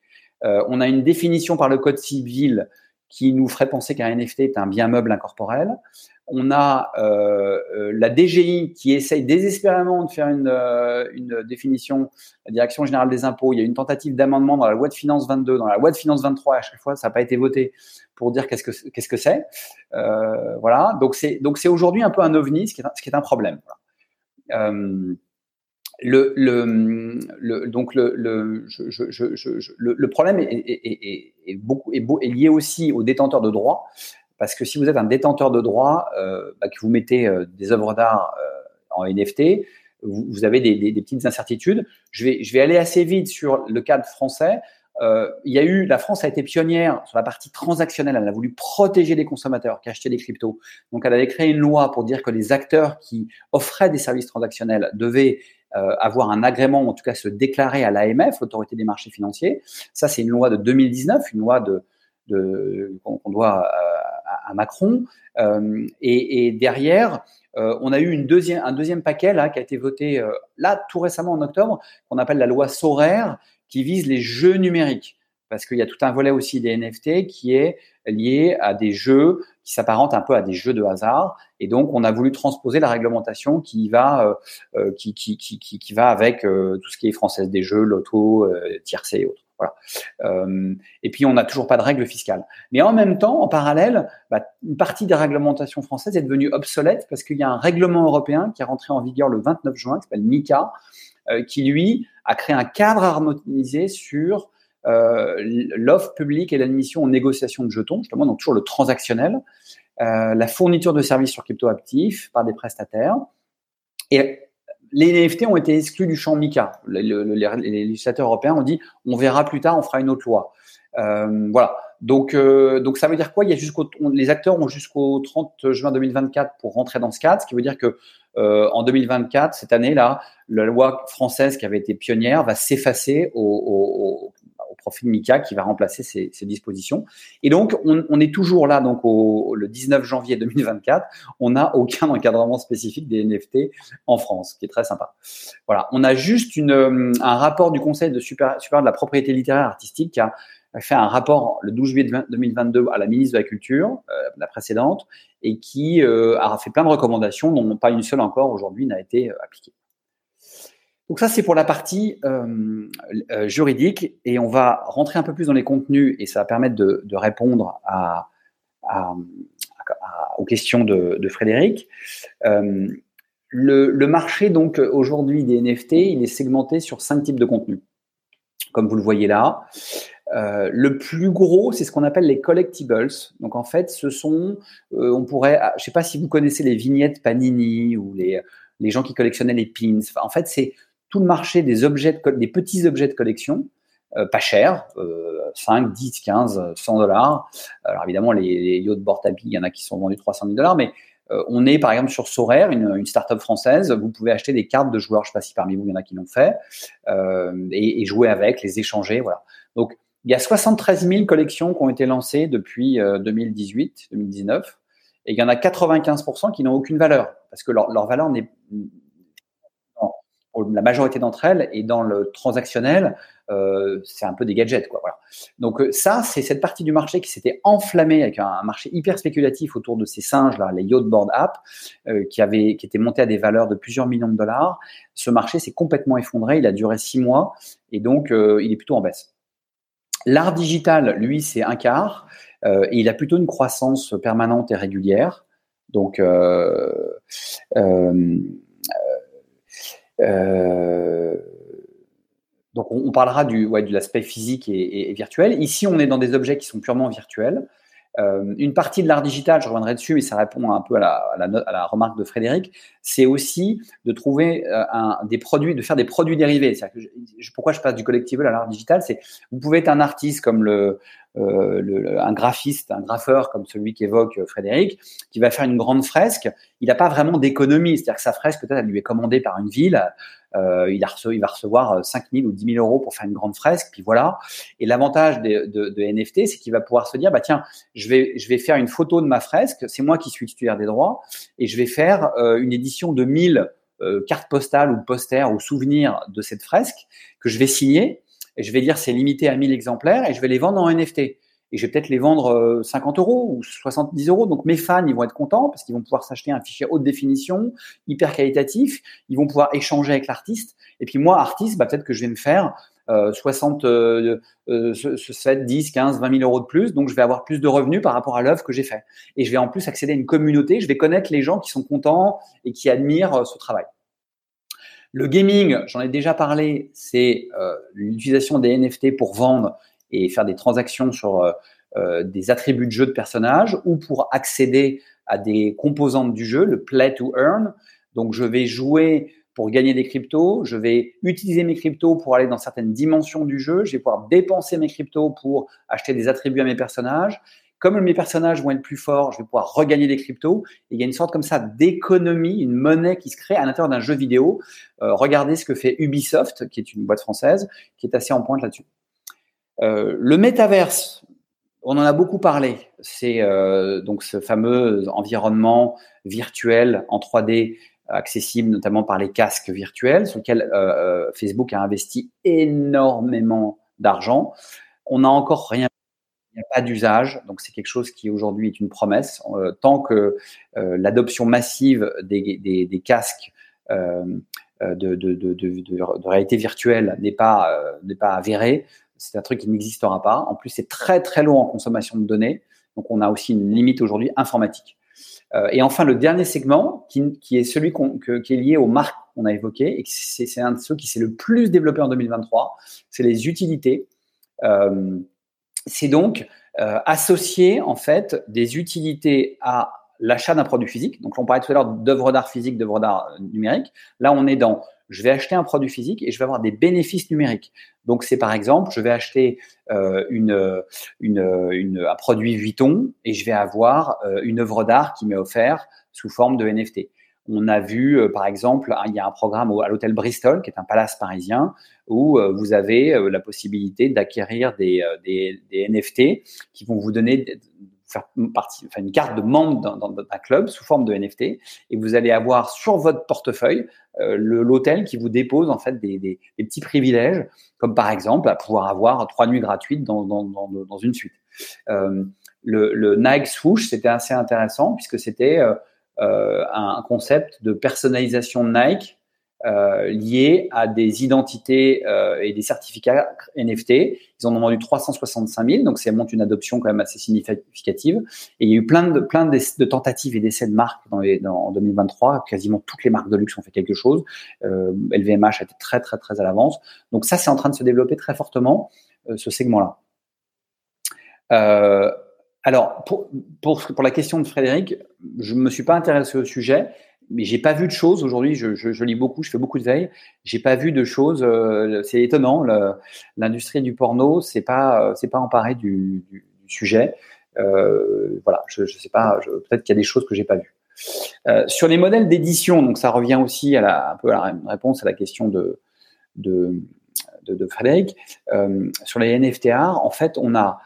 Euh, on a une définition par le code civil qui nous ferait penser qu'un NFT est un bien meuble incorporel on a euh, euh, la DGI qui essaye désespérément de faire une, euh, une, définition, la Direction générale des impôts. Il y a une tentative d'amendement dans la loi de finances 22, dans la loi de finances 23. À chaque fois, ça n'a pas été voté pour dire qu'est-ce que c'est. Voilà. Donc c'est donc c'est aujourd'hui un peu un ovni, ce qui est un, problème. Le, le, le, donc le, le, le, problème est, est, est, beaucoup est, lié aussi aux détenteurs de droits parce que si vous êtes un détenteur de droits, euh, bah, que vous mettez euh, des œuvres d'art euh, en NFT, vous, avez des, petites incertitudes. Je vais, aller assez vite sur le cadre français. Il y a eu, la France a été pionnière sur la partie transactionnelle. Elle a voulu protéger les consommateurs qui achetaient des cryptos. Donc, elle avait créé une loi pour dire que les acteurs qui offraient des services transactionnels devaient avoir un agrément, ou en tout cas se déclarer à l'AMF, l'autorité des marchés financiers. Ça, c'est une loi de 2019, une loi qu'on doit à Macron. Euh, et, derrière, euh, on a eu un deuxième paquet là qui a été voté euh, là tout récemment en octobre, qu'on appelle la loi Sorare, qui vise les jeux numériques. Parce qu'il y a tout un volet aussi des NFT qui est lié à des jeux qui s'apparentent un peu à des jeux de hasard. Et donc, on a voulu transposer la réglementation qui va, qui, qui, qui, qui, va avec tout ce qui est française des jeux, loto, euh, tiercé et autres. Voilà. Euh, et puis, on n'a toujours pas de règles fiscales. Mais en même temps, en parallèle, bah, une partie des réglementations françaises est devenue obsolète parce qu'il y a un règlement européen qui est rentré en vigueur le 29 juin, qui s'appelle MICA, euh, qui lui a créé un cadre harmonisé sur euh, l'offre publique et l'admission aux négociations de jetons, justement, donc toujours le transactionnel, euh, la fourniture de services sur cryptoactifs par des prestataires. Et les NFT ont été exclus du champ MICA. Les, législateurs européens ont dit on verra plus tard, on fera une autre loi. Euh, voilà. Donc, euh, donc ça veut dire quoi? Il y a les acteurs ont jusqu'au 30 juin 2024 pour rentrer dans ce cadre, ce qui veut dire que euh, en 2024, cette année-là, la loi française qui avait été pionnière va s'effacer au, de MICA qui va remplacer ces, dispositions. Et donc, on, est toujours là, donc le 19 janvier 2024, on n'a aucun encadrement spécifique des NFT en France, ce qui est très sympa. Voilà, on a juste une, un rapport du Conseil de super, la propriété littéraire artistique qui a fait un rapport le 12 juillet 2022 à la ministre de la Culture, euh, la précédente, et qui euh, a fait plein de recommandations, dont pas une seule encore aujourd'hui n'a été euh, appliquée. Donc ça, c'est pour la partie euh, euh, juridique, et on va rentrer un peu plus dans les contenus, et ça va permettre de, répondre aux questions de, Frédéric. Euh, le, marché donc aujourd'hui des NFT, il est segmenté sur cinq types de contenus, comme vous le voyez là. Le plus gros, c'est ce qu'on appelle les collectibles. Donc en fait, ce sont, on pourrait, je sais pas si vous connaissez les vignettes Panini ou les, les gens qui collectionnaient les pins. En fait, c'est tout le marché des objets, de, des petits objets de collection, euh, pas chers, 5, 10, 15, 100 dollars. Alors évidemment, les, yachts bord tapis, il y en a qui sont vendus 300 000 dollars, mais on est par exemple sur Sorare, une, une start-up française. Vous pouvez acheter des cartes de joueurs. Je ne sais pas si parmi vous il y en a qui l'ont fait et, et, jouer avec, les échanger. Voilà. Donc il y a 73 000 collections qui ont été lancées depuis 2018, euh, 2019, et il y en a 95% qui n'ont aucune valeur, parce que leur, leur valeur n'est la majorité d'entre elles et dans le transactionnel, euh, c'est un peu des gadgets, quoi. Voilà. Donc euh, ça, c'est cette partie du marché qui s'était enflammée avec un, marché hyper spéculatif autour de ces singes là, les yacht board app, euh, qui avaient, qui étaient montés à des valeurs de plusieurs millions de dollars. Ce marché s'est complètement effondré. Il a duré six mois et donc il est plutôt en baisse. L'art digital, lui, c'est un quart. Et il a plutôt une croissance permanente et régulière. Donc, euh donc on, parlera du, ouais, de l'aspect physique et, virtuel. Ici, on est dans des objets qui sont purement virtuels. Euh, une partie de l'art digital, je reviendrai dessus, mais ça répond un peu à la, à la, remarque de Frédéric, c'est aussi de trouver euh, des produits, de faire des produits dérivés. Que pourquoi je passe du collectible à l'art digital C'est vous pouvez être un artiste comme le, euh, le, un graphiste, un graffeur comme celui qu'évoque Frédéric, qui va faire une grande fresque. Il n'a pas vraiment d'économie, c'est-à-dire que sa fresque peut-être elle lui est commandée par une ville. Euh, il, a reçu, il va recevoir 5 euh, 000 ou 10 000 euros pour faire une grande fresque, puis voilà. Et l'avantage de, de, de, NFT, c'est qu'il va pouvoir se dire, bah tiens, je vais, je vais faire une photo de ma fresque, c'est moi qui suis titulaire des droits, et je vais faire euh, une édition de 1000 euh, cartes postales ou posters ou souvenirs de cette fresque que je vais signer, et je vais dire c'est limité à 1000 exemplaires, et je vais les vendre en NFT et je vais peut-être les vendre 50 euros ou 70 euros. Donc mes fans, ils vont être contents parce qu'ils vont pouvoir s'acheter un fichier haute définition, hyper qualitatif. Ils vont pouvoir échanger avec l'artiste. Et puis moi, artiste, bah, peut-être que je vais me faire euh, 60, euh, euh, 7, 10, 15, 20 000 euros de plus. Donc je vais avoir plus de revenus par rapport à l'œuvre que j'ai fait. Et je vais en plus accéder à une communauté. Je vais connaître les gens qui sont contents et qui admirent euh, ce travail. Le gaming, j'en ai déjà parlé, c'est euh, l'utilisation des NFT pour vendre et faire des transactions sur euh, euh, des attributs de jeu de personnages ou pour accéder à des composantes du jeu, le play to earn. Donc, je vais jouer pour gagner des cryptos, je vais utiliser mes cryptos pour aller dans certaines dimensions du jeu, je vais pouvoir dépenser mes cryptos pour acheter des attributs à mes personnages. Comme mes personnages vont être plus forts, je vais pouvoir regagner des cryptos. Il y a une sorte comme ça d'économie, une monnaie qui se crée à l'intérieur d'un jeu vidéo. Euh, regardez ce que fait Ubisoft, qui est une boîte française, qui est assez en pointe là-dessus. Euh, le métaverse, on en a beaucoup parlé. C'est euh, donc ce fameux environnement virtuel en 3D accessible notamment par les casques virtuels sur lesquels euh, Facebook a investi énormément d'argent. On n'a encore rien n'y a pas d'usage, donc c'est quelque chose qui aujourd'hui est une promesse. tant que l'adoption massive des, des, casques euh, de, de, réalité virtuelle n'est pas, pas avérée, c'est un truc qui n'existera pas. En plus, c'est très très long en consommation de données. Donc, on a aussi une limite aujourd'hui informatique. Euh, et enfin, le dernier segment, qui, qui est celui qui est lié aux marques qu'on a évoquées, et c'est un de ceux qui s'est le plus développé en 2023, c'est les utilités. Euh, c'est donc euh, associer en fait des utilités à l'achat d'un produit physique. Donc, on parlait tout à l'heure d'œuvres d'art physique, d'œuvres d'art numérique. Là, on est dans je vais acheter un produit physique et je vais avoir des bénéfices numériques. Donc, c'est par exemple, je vais acheter euh, une, une, une, un produit Vuitton et je vais avoir euh, une œuvre d'art qui m'est offerte sous forme de NFT. On a vu, euh, par exemple, il y a un programme à l'hôtel Bristol, qui est un palace parisien, où euh, vous avez euh, la possibilité d'acquérir des, NFT qui vont vous donner faire partie, enfin une carte de membre d'un club sous forme de NFT, et vous allez avoir sur votre portefeuille l'hôtel qui vous dépose en fait des, petits privilèges, comme par exemple à pouvoir avoir trois nuits gratuites dans, une suite. Le, le, Nike Swoosh, c'était assez intéressant puisque c'était un concept de personnalisation Nike euh, liés à des identités euh, et des certificats NFT. Ils en ont vendu 365 000, donc ça montre une adoption quand même assez significative. Et il y a eu plein de, plein de, tentatives et d'essais de marques en 2023. Quasiment toutes les marques de luxe ont fait quelque chose. Euh, LVMH a été très très très à l'avance. Donc ça, c'est en train de se développer très fortement euh, ce segment-là. Euh, alors, pour, pour, la question de Frédéric, je ne me suis pas intéressé au sujet, mais j'ai pas vu de choses aujourd'hui. Je, lis beaucoup, je fais beaucoup de veille. J'ai pas vu de choses. Euh, c'est étonnant. L'industrie du porno, c'est pas, c'est pas emparé du, sujet. Euh, voilà, je, je sais pas. Peut-être qu'il y a des choses que j'ai pas vues. Euh, sur les modèles d'édition, donc ça revient aussi à la, un peu à la réponse à la question de de, de, de Frédéric. Euh, sur les NFTA, en fait, on a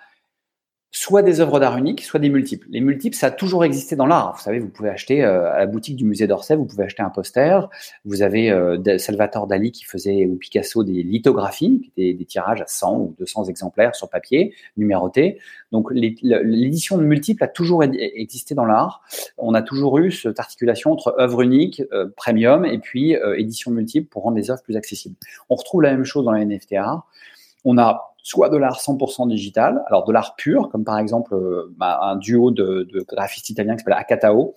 soit des œuvres d'art uniques, soit des multiples. Les multiples, ça a toujours existé dans l'art. Vous savez, vous pouvez acheter euh, à la boutique du musée d'Orsay, vous pouvez acheter un poster. Vous avez euh, Salvatore Dali qui faisait, ou Picasso, des lithographies, des tirages à 100 ou 200 exemplaires sur papier, numérotés. Donc l'édition de multiples a toujours existé dans l'art. On a toujours eu cette articulation entre œuvre unique, euh, premium, et puis édition multiple pour rendre les œuvres plus accessibles. On retrouve la même chose dans les NFT art. On a soit de l'art 100% digital, alors de l'art pur, comme par exemple euh, bah, un duo de, graphistes italiens qui s'appelle Akatao,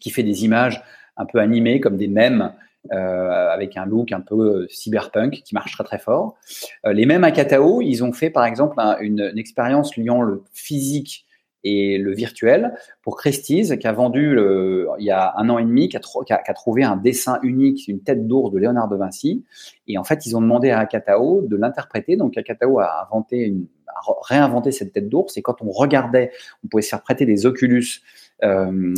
qui fait des images un peu animées comme des mèmes euh, avec un look un peu euh, cyberpunk qui marche très très fort. Les mêmes Akatao, ils ont fait par exemple une, expérience liant le physique et le virtuel pour Christie's qui a vendu le, il y a un an et demi, qui a, trouvé un dessin unique, une tête d'ours de Léonard de Vinci. Et en fait, ils ont demandé à Akatao de l'interpréter. Donc Akatao a inventé a réinventé cette tête d'ours. Et quand on regardait, on pouvait se faire prêter des Oculus euh,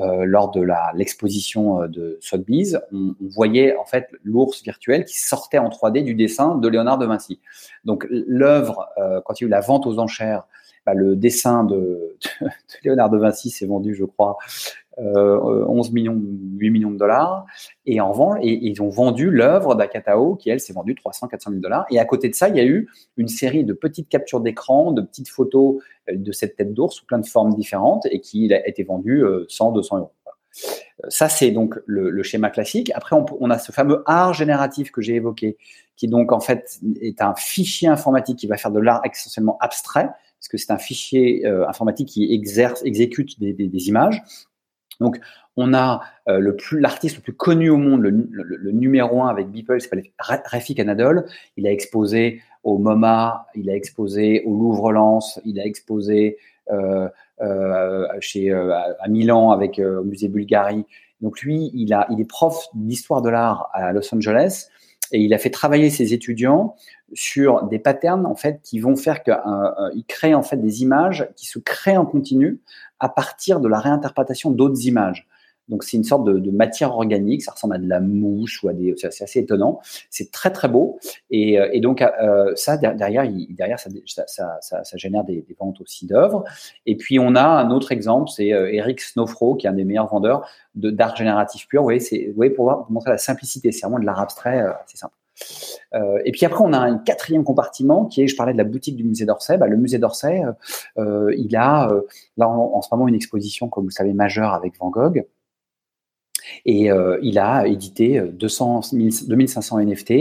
euh, lors de l'exposition euh, de Sotheby's, on, on, voyait en fait l'ours virtuel qui sortait en 3D du dessin de Léonard de Vinci. Donc l'œuvre, euh, quand il y a eu la vente aux enchères bah, le dessin de, Léonard de Vinci s'est vendu, je crois, euh, 11 millions, 8 millions de dollars. Et en vend, ils ont vendu l'œuvre d'Akatao qui, elle, s'est vendue 300, 400 000 dollars. Et à côté de ça, il y a eu une série de petites captures d'écran, de petites photos euh, de cette tête d'ours sous plein de formes différentes et qui a été vendue 100, 200 euros. Ça, c'est donc le, le, schéma classique. Après, on, on, a ce fameux art génératif que j'ai évoqué, qui donc en fait est un fichier informatique qui va faire de l'art essentiellement abstrait, parce que c'est un fichier euh, informatique qui exerce, exécute des, des, images. Donc, on a euh, le plus l'artiste le plus connu au monde, le, le, numéro un avec Beeple, s'appelle Rafik Anadol. Il a exposé au MoMA, il a exposé au Louvre-Lens, il a exposé euh, chez, à Milan avec au musée Bulgarie. Donc lui, il, a, il est prof d'histoire de l'art à Los Angeles et il a fait travailler ses étudiants sur des patterns en fait qui vont faire qu'il euh, crée en fait des images qui se créent en continu à partir de la réinterprétation d'autres images. Donc c'est une sorte de, matière organique, ça ressemble à de la mousse ou à des, c'est assez étonnant. C'est très très beau et, euh, donc euh, ça derrière, derrière ça, génère des, ventes aussi d'œuvres. Et puis on a un autre exemple, c'est euh, Eric Snowfro qui est un des meilleurs vendeurs de d'art génératif pur. Vous voyez, c'est, vous voyez pour, montrer la simplicité, c'est vraiment de l'art abstrait, c'est simple. et puis après, on a un quatrième compartiment qui est, je parlais de la boutique du musée d'Orsay. Bah, le musée d'Orsay, il a là en, en, ce moment une exposition, comme vous savez, majeure avec Van Gogh. Et euh, il a édité 200, 2500 NFT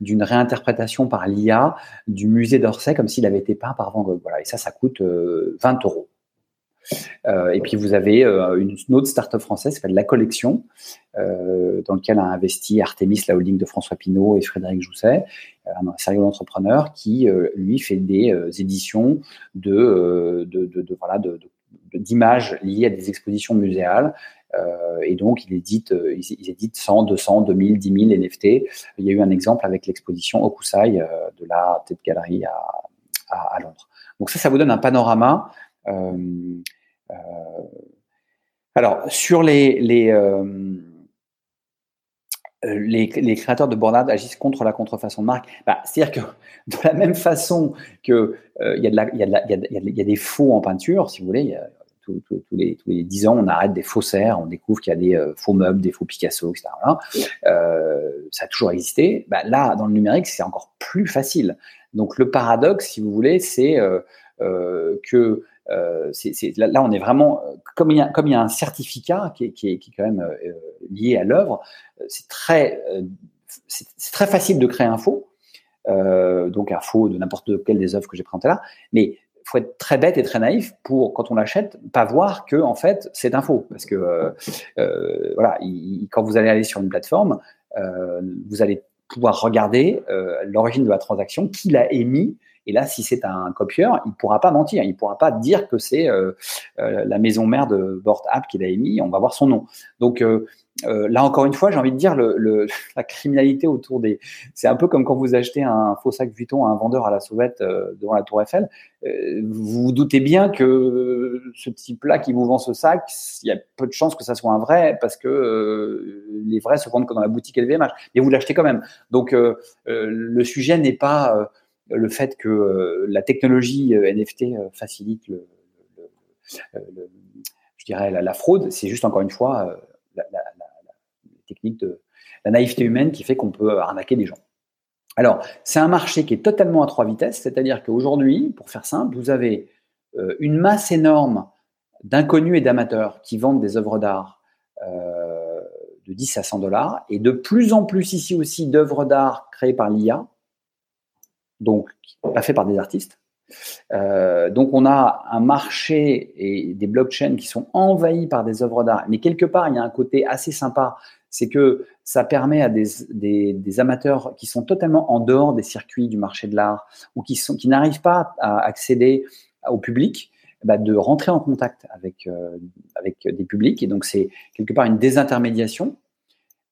d'une réinterprétation par l'IA du musée d'Orsay comme s'il avait été peint par Van Gogh. Voilà, et ça, ça coûte 20 euh, euros. Euh, et puis vous avez une, autre start-up française qui s'appelle La Collection, dans lequel a investi Artemis, la holding de François Pinault et Frédéric Jousset, un sérieux entrepreneur qui lui fait des éditions de, d'images liées à des expositions muséales euh, et donc, il édite, euh, ils, éditent 100, 200, 2000, 10 000 NFT. Il y a eu un exemple avec l'exposition Okusai euh, de la Tête Galerie à, à, Londres. Donc ça, ça vous donne un panorama. alors, sur les, les créateurs de bornades agissent contre la contrefaçon de marque. Bah, C'est-à-dire que de la même façon que il y, y, y, y, a des faux en peinture, si vous voulez, tous, les, tous les 10 ans, on arrête des faussaires, on découvre qu'il y a des euh, faux meubles, des faux Picasso, etc. Euh, ça a toujours existé. Bah, là, dans le numérique, c'est encore plus facile. Donc le paradoxe, si vous voulez, c'est euh, que là, on est vraiment comme il y a, un certificat qui est quand même lié à l'œuvre, c'est très c'est très facile de créer un faux. donc un faux de n'importe quelle des œuvres que j'ai présentées là, mais faut être très bête et très naïf pour, quand on l'achète, pas voir que en fait c'est un faux. Parce que euh, euh, voilà, quand vous allez aller sur une plateforme, euh, vous allez pouvoir regarder l'origine de la transaction, qui l'a émis. Et là, si c'est un copieur, il pourra pas mentir. Il pourra pas dire que c'est la maison mère de Bort App qui l'a émis. On va voir son nom. Donc euh, là encore une fois, j'ai envie de dire le, (laughs) la criminalité autour des. C'est un peu comme quand vous achetez un faux sac Vuitton à un vendeur à la sauvette euh, devant la Tour Eiffel. Euh, vous vous doutez bien que ce type-là qui vous vend ce sac, il y a peu de chances que ça soit un vrai parce que les vrais se vendent que dans la boutique LVMH. Mais vous l'achetez quand même. Donc le sujet n'est pas le fait que la technologie NFT facilite le, je dirais la, fraude. C'est juste encore une fois la, technique de la naïveté humaine qui fait qu'on peut arnaquer des gens. Alors, c'est un marché qui est totalement à trois vitesses, c'est-à-dire qu'aujourd'hui, pour faire simple, vous avez euh, une masse énorme d'inconnus et d'amateurs qui vendent des œuvres d'art euh, de 10 à 100 dollars, et de plus en plus ici aussi d'œuvres d'art créées par l'IA, donc pas fait par des artistes. Euh, donc on a un marché et des blockchains qui sont envahis par des œuvres d'art, mais quelque part il y a un côté assez sympa c'est que ça permet à des, amateurs qui sont totalement en dehors des circuits du marché de l'art ou qui, qui n'arrivent pas à accéder au public, bah, de rentrer en contact avec, euh, avec des publics. Et donc, c'est quelque part une désintermédiation.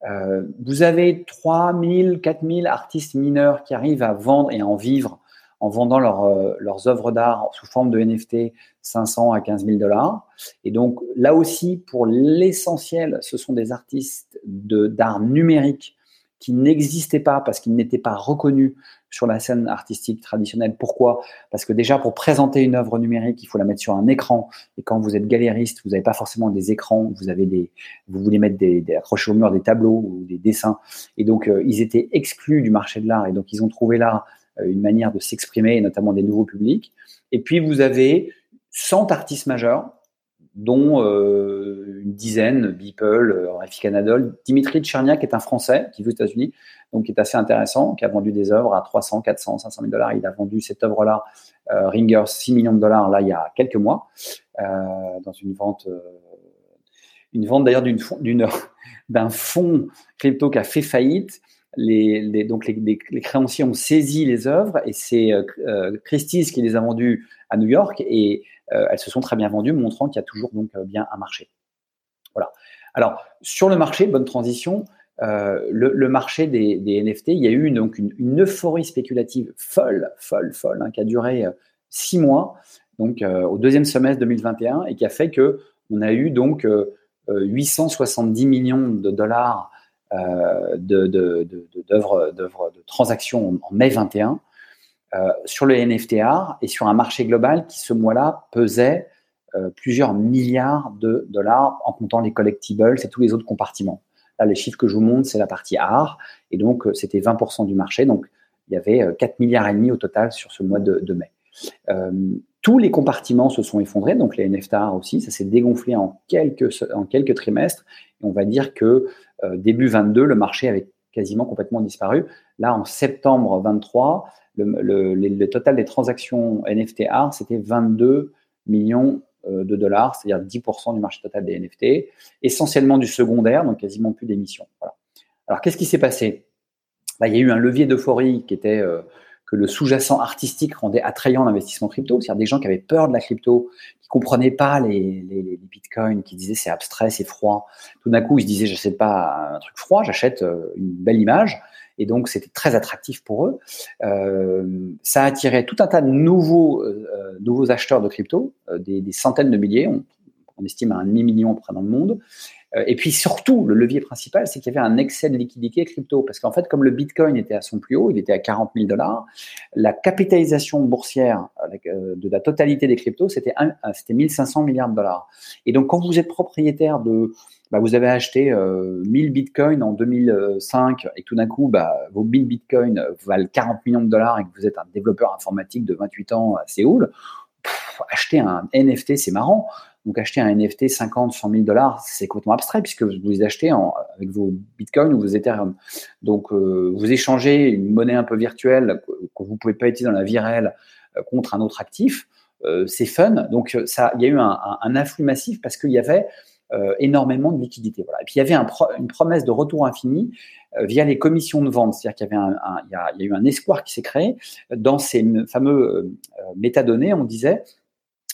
Euh, vous avez 3000, 4000 artistes mineurs qui arrivent à vendre et à en vivre en vendant euh, leurs œuvres d'art sous forme de NFT 500 à 15 000 dollars. Et donc là aussi, pour l'essentiel, ce sont des artistes d'art numérique qui n'existaient pas parce qu'ils n'étaient pas reconnus sur la scène artistique traditionnelle. Pourquoi? Parce que déjà, pour présenter une œuvre numérique, il faut la mettre sur un écran. Et quand vous êtes galériste, vous n'avez pas forcément des écrans. Vous avez des, vous voulez mettre des, des accrochés au mur des tableaux ou des dessins. Et donc, euh, ils étaient exclus du marché de l'art. Et donc, ils ont trouvé là euh, une manière de s'exprimer, notamment des nouveaux publics. Et puis, vous avez 100 artistes majeurs, dont euh, une dizaine, Beeple, euh, Rafi Canadol. Dimitri Tcherniak est un Français qui vit aux États-Unis, donc qui est assez intéressant, qui a vendu des œuvres à 300, 400, 500 000 dollars. Il a vendu cette œuvre-là, euh, Ringer, 6 millions de dollars, là, il y a quelques mois, euh, dans une vente, euh, une vente d'ailleurs (laughs) d'un fonds crypto qui a fait faillite les, créanciers ont saisi les œuvres et c'est euh, euh, Christie's qui les a vendues à New York et euh, elles se sont très bien vendues, montrant qu'il y a toujours donc bien un marché. Voilà. Alors, sur le marché, bonne transition, le, marché des, NFT, il y a eu donc une, euphorie spéculative folle, folle, folle, hein, qui a duré six mois, donc au deuxième semestre 2021, et qui a fait que on a eu donc 870 millions de dollars de, d'œuvres, de, transactions en mai 21 sur le NFTR et sur un marché global qui ce mois-là pesait plusieurs milliards de dollars en comptant les collectibles et tous les autres compartiments. Là, les chiffres que je vous montre, c'est la partie art. Et donc, euh, c'était 20% du marché. Donc, il y avait 4 euh, milliards et demi au total sur ce mois de, mai. Euh, tous les compartiments se sont effondrés, donc les NFT art aussi, ça s'est dégonflé en quelques, en quelques trimestres. Et on va dire que début 22, le marché avait quasiment complètement disparu. Là, en septembre 23, le, le total des transactions NFT art, c'était 22 millions euh, de dollars, c'est-à-dire 10% du marché total des NFT, essentiellement du secondaire, donc quasiment plus d'émissions. Alors, qu'est-ce qui s'est passé? Bah, Il y a eu un levier d'euphorie qui était euh, que le sous-jacent artistique rendait attrayant l'investissement crypto, c'est-à-dire des gens qui avaient peur de la crypto, qui comprenaient pas les, bitcoins, qui disaient c'est abstrait, c'est froid. Tout d'un coup, ils se disaient j'achète pas un truc froid, j'achète euh, une belle image. Et donc, c'était très attractif pour eux. Euh, ça a attiré tout un tas de nouveaux, euh, nouveaux acheteurs de crypto, euh, des, des, centaines de milliers, on, on estime à un demi-million près dans le monde. Euh, et puis surtout, le levier principal, c'est qu'il y avait un excès de liquidité crypto. Parce qu'en fait, comme le Bitcoin était à son plus haut, il était à 40 000 dollars, la capitalisation boursière de la totalité des cryptos, c'était 1500 milliards de dollars. Et donc, quand vous êtes propriétaire de bah, vous avez acheté euh, 1000 bitcoins en 2005 et tout d'un coup, bah, vos 1000 bitcoins valent 40 millions de dollars et que vous êtes un développeur informatique de 28 ans à Séoul, acheter un NFT, c'est marrant. Donc acheter un NFT 50, 100 000 dollars, c'est complètement abstrait puisque vous les achetez avec vos bitcoins ou vos ethereum. Donc euh, vous échangez une monnaie un peu virtuelle que vous pouvez pas utiliser dans la vie réelle euh, contre un autre actif. Euh, c'est fun. Donc ça, il y a eu un, afflux massif parce qu'il y avait énormément de liquidités. Et puis il y avait un une promesse de retour infini via les commissions de vente, c'est-à-dire qu'il y avait un, y a, eu un espoir qui s'est créé dans ces fameux métadonnées. On disait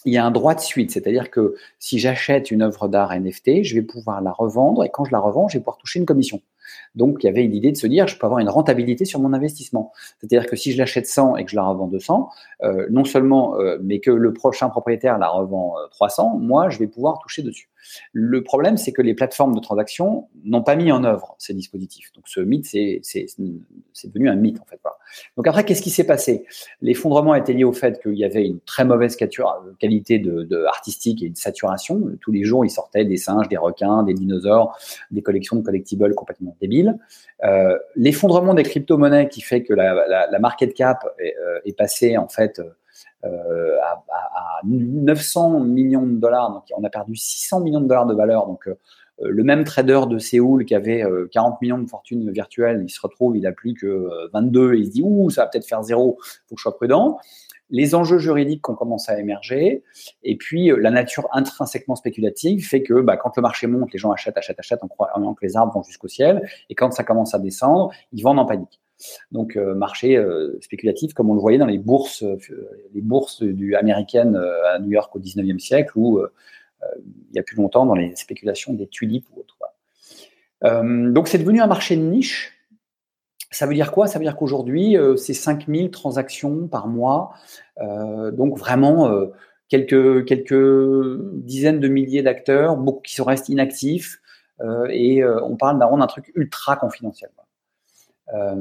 il y a un droit de suite, c'est-à-dire que si j'achète une œuvre d'art NFT, je vais pouvoir la revendre et quand je la revends, je vais pouvoir toucher une commission. Donc, il y avait l'idée de se dire, je peux avoir une rentabilité sur mon investissement. C'est-à-dire que si je l'achète 100 et que je la revends 200, euh, non seulement, euh, mais que le prochain propriétaire la revend 300, moi, je vais pouvoir toucher dessus. Le problème, c'est que les plateformes de transaction n'ont pas mis en œuvre ces dispositifs. Donc, ce mythe, c'est devenu un mythe, en fait. Donc, après, qu'est-ce qui s'est passé? L'effondrement a été lié au fait qu'il y avait une très mauvaise qualité de, artistique et de saturation. Tous les jours, il sortait des singes, des requins, des dinosaures, des collections de collectibles complètement débiles. Euh, l'effondrement des crypto-monnaies qui fait que la market cap est, euh, est passée, en fait, euh, à, à, 900 millions de dollars. Donc, on a perdu 600 millions de dollars de valeur. Donc, euh, le même trader de Séoul qui avait 40 millions de fortune virtuelle, il se retrouve, il a plus que 22 et il se dit ouh, ça va peut-être faire zéro, faut que je sois prudent. Les enjeux juridiques ont commencé à émerger, et puis la nature intrinsèquement spéculative fait que bah, quand le marché monte, les gens achètent, achètent, achètent en croyant que les arbres vont jusqu'au ciel, et quand ça commence à descendre, ils vendent en panique. Donc euh, marché euh, spéculatif, comme on le voyait dans les bourses, euh, les bourses du, américaines à New York au 19e siècle, ou il y a plus longtemps dans les spéculations des tulipes ou autres. donc c'est devenu un marché de niche. Ça veut dire quoi? Ça veut dire qu'aujourd'hui, c'est 5000 transactions par mois. donc vraiment quelques, quelques dizaines de milliers d'acteurs, beaucoup qui restent inactifs. et on parle d'un truc ultra confidentiel. Euh,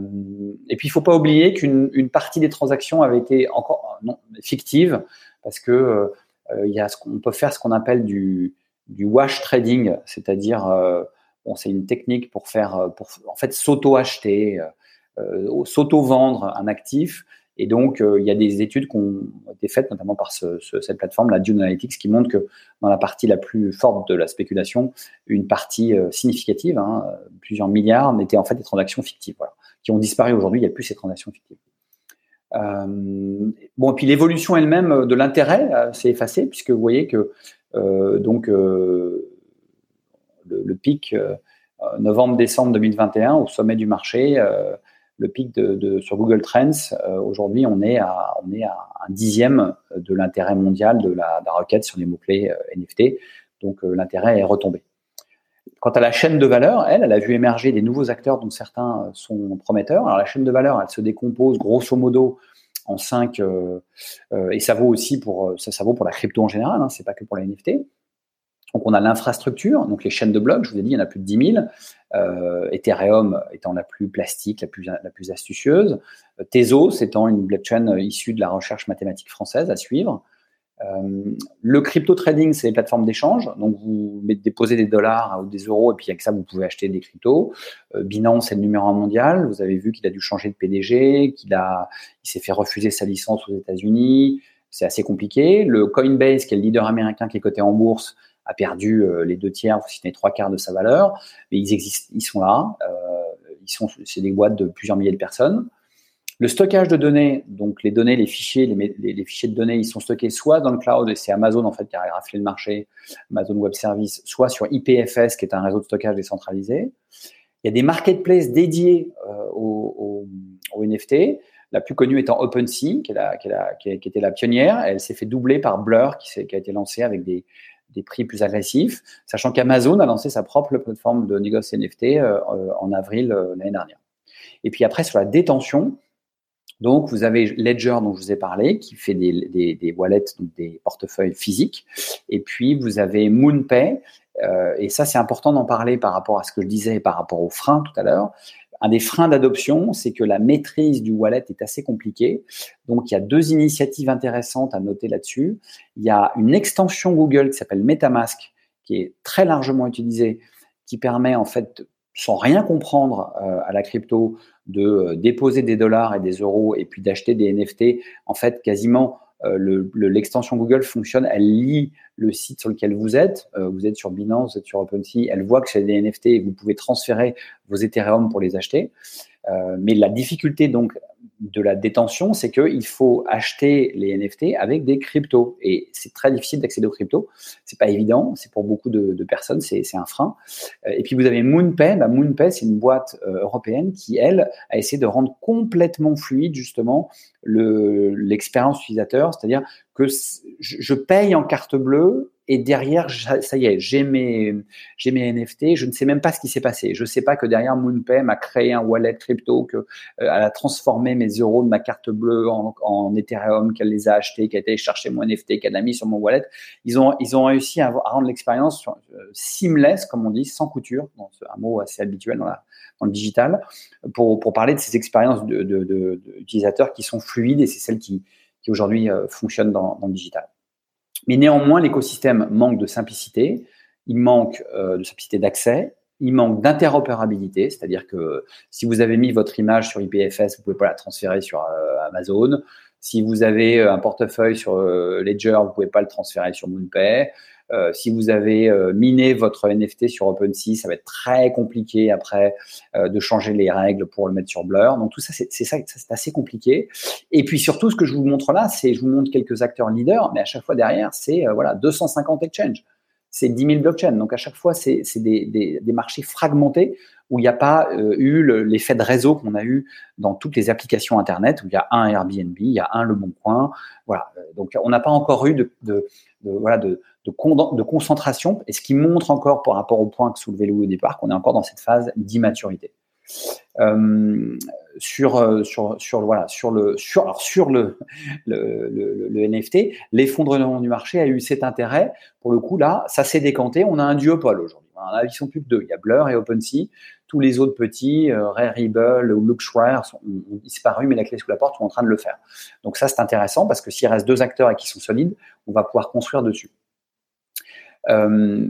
et puis il faut pas oublier qu'une partie des transactions avait été encore non, fictive parce que euh, il y a ce qu'on peut faire ce qu'on appelle du, du wash trading, c'est-à-dire euh, bon, c'est une technique pour faire pour en fait s'auto-acheter, s'auto-vendre un actif et donc, euh, il y a des études qui ont été faites, notamment par cette plateforme, la Dune Analytics, qui montre que dans la partie la plus forte de la spéculation, une partie euh, significative, hein, plusieurs milliards, étaient en fait des transactions fictives, qui ont disparu aujourd'hui. Il n'y a plus ces transactions fictives. Euh, bon, et puis l'évolution elle-même de l'intérêt s'est effacée, puisque vous voyez que donc le, pic novembre-décembre 2021, au sommet du marché, le pic sur Google Trends, euh, aujourd'hui, on est à un dixième de l'intérêt mondial de la, requête sur les mots clés euh, NFT. Donc euh, l'intérêt est retombé. Quant à la chaîne de valeur, elle, a vu émerger des nouveaux acteurs dont certains sont prometteurs. Alors la chaîne de valeur, elle se décompose grosso modo en cinq, et ça vaut aussi pour ça, ça vaut pour la crypto en général, hein, c'est pas que pour la NFT. Donc on a l'infrastructure, donc les chaînes de blocs, je vous ai dit, il y en a plus de 10 000. Euh, Ethereum étant la plus plastique, la plus, astucieuse. Tezos étant une blockchain issue de la recherche mathématique française à suivre. Euh, le crypto trading, c'est les plateformes d'échange. Donc, vous déposez des dollars ou des euros et puis avec ça, vous pouvez acheter des cryptos. Euh, Binance c'est le numéro un mondial. Vous avez vu qu'il a dû changer de PDG, qu'il a, il s'est fait refuser sa licence aux États-Unis. C'est assez compliqué. Le Coinbase, qui est le leader américain qui est coté en bourse, perdu euh, les deux tiers, si les trois quarts de sa valeur. Mais ils existent, ils sont là. ils sont, c'est des boîtes de plusieurs milliers de personnes. Le stockage de données, donc les données, les fichiers, les, fichiers de données, ils sont stockés soit dans le cloud, et c'est Amazon en fait qui a raflé le marché, Amazon Web Service, soit sur IPFS, qui est un réseau de stockage décentralisé. Il y a des marketplaces dédiés euh, aux, NFT. La plus connue étant OpenSea, qui, qui, était la pionnière. Elle s'est fait doubler par Blur, qui, a été lancée avec des, prix plus agressifs, sachant qu'Amazon a lancé sa propre plateforme de négoce NFT euh, euh, en avril l'année dernière. Et puis après, sur la détention, donc, vous avez Ledger dont je vous ai parlé, qui fait des, des, des wallets, donc des portefeuilles physiques. Et puis, vous avez MoonPay. Euh, et ça, c'est important d'en parler par rapport à ce que je disais par rapport aux freins tout à l'heure. Un des freins d'adoption, c'est que la maîtrise du wallet est assez compliquée. Donc, il y a deux initiatives intéressantes à noter là-dessus. Il y a une extension Google qui s'appelle MetaMask, qui est très largement utilisée, qui permet en fait sans rien comprendre euh, à la crypto, de euh, déposer des dollars et des euros et puis d'acheter des NFT, en fait, quasiment euh, l'extension Google fonctionne, elle lit le site sur lequel vous êtes, vous êtes sur Binance, vous êtes sur OpenSea, elle voit que c'est des NFT et vous pouvez transférer vos Ethereum pour les acheter. mais la difficulté donc de la détention, c'est qu'il faut acheter les NFT avec des cryptos. Et c'est très difficile d'accéder aux cryptos. C'est pas évident. C'est pour beaucoup de, personnes, c'est un frein. Euh, et puis vous avez MoonPay. Bah, MoonPay, c'est une boîte euh, européenne qui, elle, a essayé de rendre complètement fluide justement l'expérience utilisateur. C'est-à-dire que je paye en carte bleue et derrière, ça y est, j'ai mes, NFT, je ne sais même pas ce qui s'est passé. Je ne sais pas que derrière MoonPay m'a créé un wallet crypto, que euh, a transformé mes euros de ma carte bleue en, Ethereum, qu'elle les a achetés, qu'elle a été chercher mon NFT, qu'elle a mis sur mon wallet. Ils ont, réussi à, rendre l'expérience euh, seamless, comme on dit, sans couture, un mot assez habituel dans, le digital, pour, parler de ces expériences d'utilisateurs qui sont fluides et c'est celles qui, aujourd'hui euh, fonctionnent dans le digital. Mais néanmoins, l'écosystème manque de simplicité, il manque euh, de simplicité d'accès, il manque d'interopérabilité, c'est-à-dire que si vous avez mis votre image sur IPFS, vous pouvez pas la transférer sur euh, Amazon. Si vous avez euh, un portefeuille sur Ledger, vous pouvez pas le transférer sur MoonPay. Euh, si vous avez euh, miné votre NFT sur OpenSea, ça va être très compliqué après euh, de changer les règles pour le mettre sur Blur. Donc tout ça, c'est ça, c'est assez compliqué. Et puis surtout, ce que je vous montre là, c'est je vous montre quelques acteurs leaders, mais à chaque fois derrière, c'est voilà 250 exchanges c'est 10 000 blockchains. Donc à chaque fois, c'est des, des, des, marchés fragmentés où il n'y a pas eu l'effet de réseau qu'on a eu dans toutes les applications Internet, où il y a un Airbnb, il y a un Le Bon Coin. Voilà. Donc on n'a pas encore eu de, de, de voilà, de, de, concentration, et ce qui montre encore par rapport au point que soulevait Louis au départ, qu'on est encore dans cette phase d'immaturité. Euh, sur, euh, sur, le, NFT, l'effondrement du marché a eu cet intérêt. Pour le coup, là, ça s'est décanté. On a un duopole aujourd'hui. Ils sont plus que deux. Il y a Blur et OpenSea. Tous les autres petits, euh, Rarible ou Luxware, ont disparu, mais la clé sous la porte sont en train de le faire. Donc ça, c'est intéressant parce que s'il reste deux acteurs et qui sont solides, on va pouvoir construire dessus. Euh,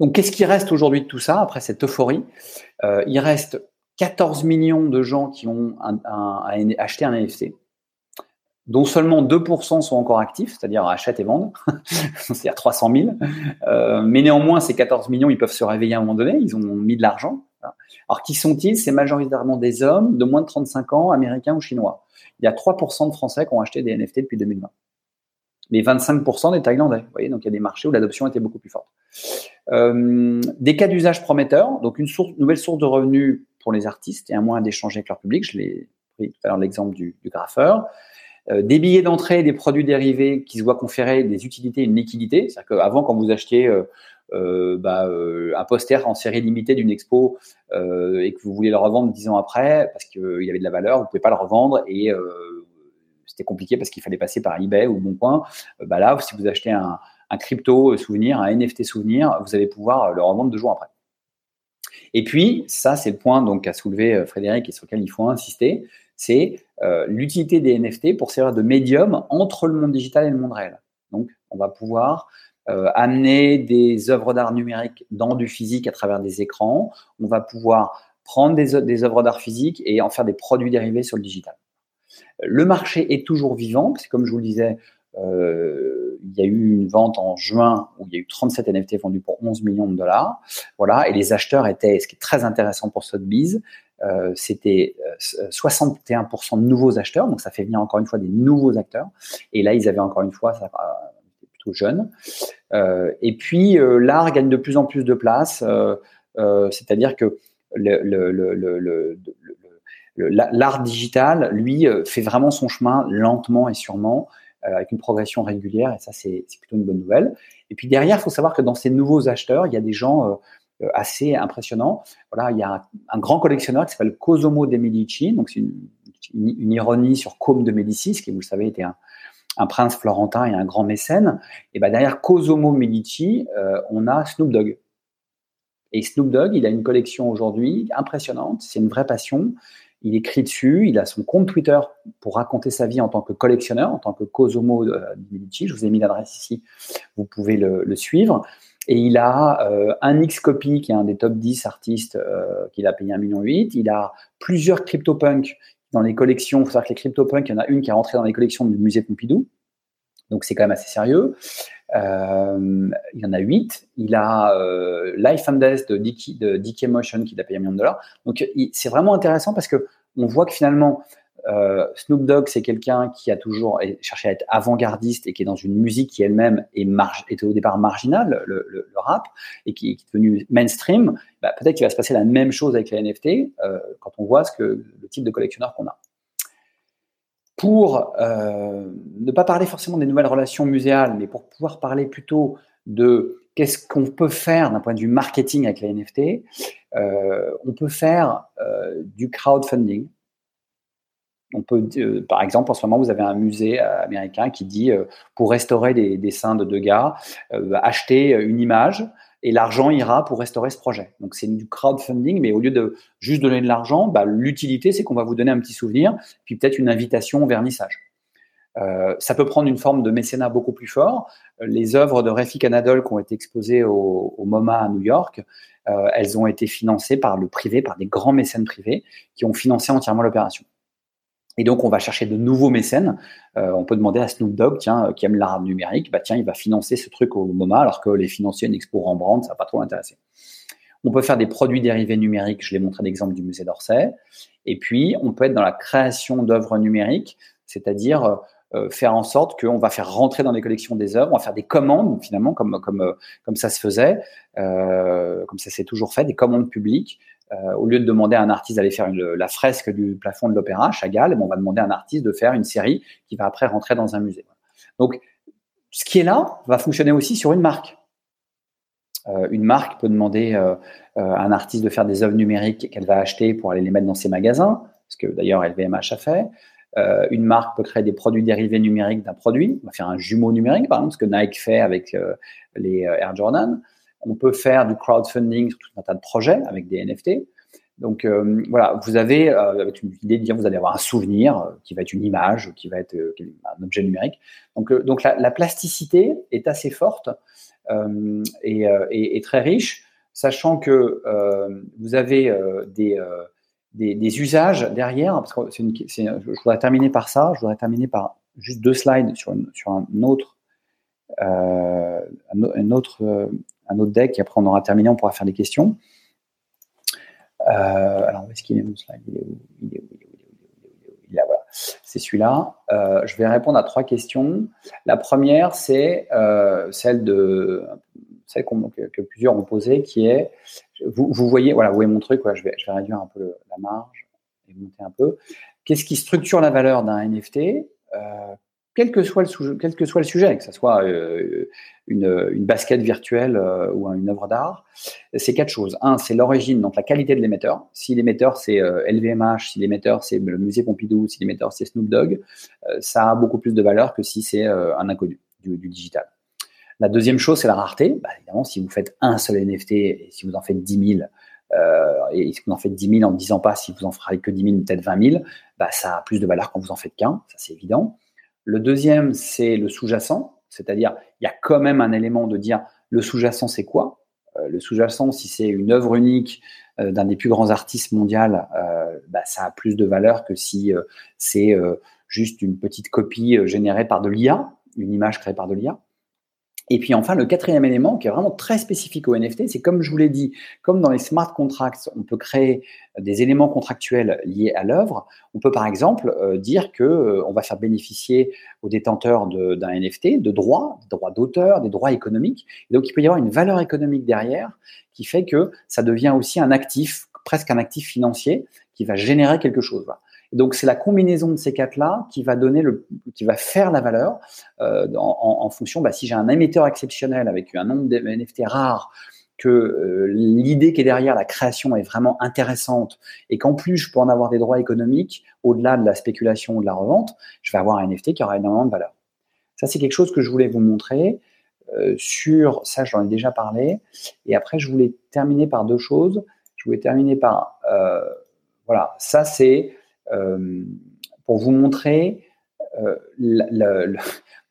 donc, qu'est-ce qui reste aujourd'hui de tout ça, après cette euphorie? Euh, Il reste 14 millions de gens qui ont acheté un NFT, dont seulement 2% sont encore actifs, c'est-à-dire achètent et vendent, (laughs) c'est-à-dire 300 000. Euh, mais néanmoins, ces 14 millions, ils peuvent se réveiller à un moment donné, ils ont mis de l'argent. Alors, qui sont-ils? C'est majoritairement des hommes de moins de 35 ans, américains ou chinois. Il y a 3% de Français qui ont acheté des NFT depuis 2020 mais 25% des Thaïlandais. Vous voyez, donc il y a des marchés où l'adoption était beaucoup plus forte. Euh, des cas d'usage prometteurs, donc une nouvelle source de revenus pour les artistes et un moyen d'échanger avec leur public. Je l'ai pris tout à l'heure l'exemple du, graffeur. Euh, des billets d'entrée, des produits dérivés qui se voient conférer des utilités et une liquidité. C'est-à-dire qu'avant, quand vous achetiez euh, bah, un poster en série limitée d'une expo et que vous voulez le revendre dix ans après parce qu'il y avait de la valeur, vous pouvez pas le revendre et c'était compliqué parce qu'il fallait passer par eBay ou Boncoin. bah là, si vous achetez un, un crypto souvenir, un NFT souvenir, vous allez pouvoir le revendre deux jours après. Et puis, ça, c'est le point donc qu'a soulevé euh, Frédéric et sur lequel il faut insister, c'est euh, l'utilité des NFT pour servir de médium entre le monde digital et le monde réel. Donc, on va pouvoir euh, amener des œuvres d'art numérique dans du physique à travers des écrans. On va pouvoir prendre des, œuvres d'art physique et en faire des produits dérivés sur le digital. Le marché est toujours vivant, parce que comme je vous le disais, euh, il y a eu une vente en juin où il y a eu 37 NFT vendus pour 11 millions de dollars. Voilà, et les acheteurs étaient, ce qui est très intéressant pour Sotheby's, euh, c'était 61% euh, de nouveaux acheteurs, donc ça fait venir encore une fois des nouveaux acteurs. Et là, ils avaient encore une fois, ça euh, plutôt jeune. Euh, et puis l'art gagne de plus en plus de place, c'est-à-dire que l'art digital, lui, fait vraiment son chemin lentement et sûrement. Euh, avec une progression régulière, et ça, c'est plutôt une bonne nouvelle. Et puis derrière, il faut savoir que dans ces nouveaux acheteurs, il y a des gens euh, euh, assez impressionnants. Voilà, il y a un, grand collectionneur qui s'appelle Cosimo de Medici, donc c'est une, ironie sur Côme de Médicis, qui, vous le savez, était un, prince florentin et un grand mécène. Et ben derrière Cosimo Medici, on a Snoop Dogg. Et Snoop Dogg, il a une collection aujourd'hui impressionnante, c'est une vraie passion il écrit dessus, il a son compte Twitter pour raconter sa vie en tant que collectionneur, en tant que Cosomo euh, Medici. Je vous ai mis l'adresse ici, vous pouvez le, suivre. Et il a euh, un X-Copy, qui est un des top 10 artistes euh, qu'il a payé 1,8 million. Il a plusieurs CryptoPunk dans les collections. Il faut savoir que les CryptoPunk, il y en a une qui est rentrée dans les collections du musée Pompidou. Donc c'est quand même assez sérieux. Euh, il y en a 8. Il a euh, Life and Death de DK, de Motion qui a payé un million de dollars. Donc c'est vraiment intéressant parce que on voit que finalement euh, Snoop Dogg c'est quelqu'un qui a toujours cherché à être avant-gardiste et qui est dans une musique qui elle-même est était au départ marginale, le, rap, et qui, est devenu mainstream. Bah, peut-être qu'il va se passer la même chose avec les NFT quand on voit ce que le type de collectionneur qu'on a pour euh, ne pas parler forcément des nouvelles relations muséales, mais pour pouvoir parler plutôt de qu'est-ce qu'on peut faire d'un point de vue marketing avec les NFT, euh, on peut faire euh, du crowdfunding. On peut, par exemple, en ce moment, vous avez un musée américain qui dit, pour restaurer des dessins de Degas, acheter une image et l'argent ira pour restaurer ce projet. Donc c'est du crowdfunding, mais au lieu de juste donner de l'argent, bah, l'utilité c'est qu'on va vous donner un petit souvenir, puis peut-être une invitation au vernissage. Euh, ça peut prendre une forme de mécénat beaucoup plus fort. Les œuvres de Refi Canadol qui ont été exposées au, MoMA à New York, euh, elles ont été financées par le privé, par des grands mécènes privés qui ont financé entièrement l'opération. Et donc, on va chercher de nouveaux mécènes. Euh, on peut demander à Snoop Dogg, tiens, euh, qui aime l'art numérique, bah tiens, il va financer ce truc au MoMA, alors que les financiers une expo Rembrandt, ça va pas trop intéresser. On peut faire des produits dérivés numériques. Je l'ai montré l'exemple du musée d'Orsay. Et puis, on peut être dans la création d'œuvres numériques, c'est-à-dire euh, faire en sorte qu'on va faire rentrer dans les collections des œuvres, on va faire des commandes finalement, comme comme comme ça se faisait, comme ça s'est toujours fait, des commandes publiques euh, au lieu de demander à un artiste d'aller faire la fresque du plafond de l'opéra, Chagall, on va demander à un artiste de faire une série qui va après rentrer dans un musée. Donc, ce qui est là va fonctionner aussi sur une marque. Euh, une marque peut demander euh, à un artiste de faire des œuvres numériques qu'elle va acheter pour aller les mettre dans ses magasins, ce que d'ailleurs LVMH a fait. une marque peut créer des produits dérivés numériques d'un produit, on va faire un jumeau numérique, par exemple, ce que Nike fait avec les Air Jordan. On peut faire du crowdfunding sur tout un tas de projets avec des NFT. Donc euh, voilà, vous avez euh, une idée de dire vous allez avoir un souvenir euh, qui va être une image, qui va être un objet numérique. Donc, donc la, plasticité est assez forte et, très riche, sachant que vous avez des, des, usages derrière. Parce que je voudrais terminer par ça. Je voudrais terminer par juste deux slides sur, sur un autre, un, autre un autre deck, et après on aura terminé, on pourra faire des questions. Euh, alors, où est-ce qu'il est mon slide? Il est où? Il est où? Il est là, voilà. C'est celui-là. Euh, je vais répondre à trois questions. La première, c'est euh, celle de celle que, plusieurs ont posée, qui est vous, voyez, voilà, vous voyez mon truc, je vais réduire un peu la marge et monter un peu. Qu'est-ce qui structure la valeur d'un NFT quel que soit le, sujet, que ce soit euh, une, basket virtuelle euh, ou une œuvre d'art, c'est quatre choses. Un, c'est l'origine, donc la qualité de l'émetteur. Si l'émetteur c'est LVMH, euh, si l'émetteur c'est le musée Pompidou, si l'émetteur c'est Snoop Dogg, ça a beaucoup plus de valeur que si c'est un inconnu du, digital. La deuxième chose, c'est la rareté. Bah, évidemment, si vous faites un seul NFT et si vous en faites 10 000, euh, et si vous en faites 10 000 en ne disant pas si vous en ferez que 10 000, peut-être 20 000, bah, ça a plus de valeur quand vous en faites qu'un, ça c'est évident. Le deuxième, c'est le sous-jacent, c'est-à-dire il y a quand même un élément de dire le sous-jacent c'est quoi? Euh, Le sous-jacent, si c'est une œuvre unique euh, d'un des plus grands artistes mondiaux, euh, bah, ça a plus de valeur que si c'est juste une petite copie générée par de l'IA, une image créée par de l'IA. Et puis enfin, le quatrième élément qui est vraiment très spécifique au NFT, c'est comme je vous l'ai dit, comme dans les smart contracts, on peut créer des éléments contractuels liés à l'œuvre. On peut par exemple euh, dire que euh, on va faire bénéficier aux détenteurs d'un NFT de droits, des droits d'auteur, des droits économiques. donc il peut y avoir une valeur économique derrière qui fait que ça devient aussi un actif, presque un actif financier, qui va générer quelque chose. Donc c'est la combinaison de ces quatre-là qui va donner le, qui va faire la valeur euh, en, fonction. Bah, si j'ai un émetteur exceptionnel avec un nombre de rares, que euh, l'idée qui est derrière la création est vraiment intéressante et qu'en plus je peux en avoir des droits économiques au-delà de la spéculation ou de la revente, je vais avoir un NFT qui aura énormément de valeur. Ça c'est quelque chose que je voulais vous montrer. Euh, sur ça, j'en ai déjà parlé. Et après, je voulais terminer par deux choses. Je voulais terminer par voilà, ça c'est pour vous montrer, euh, (laughs)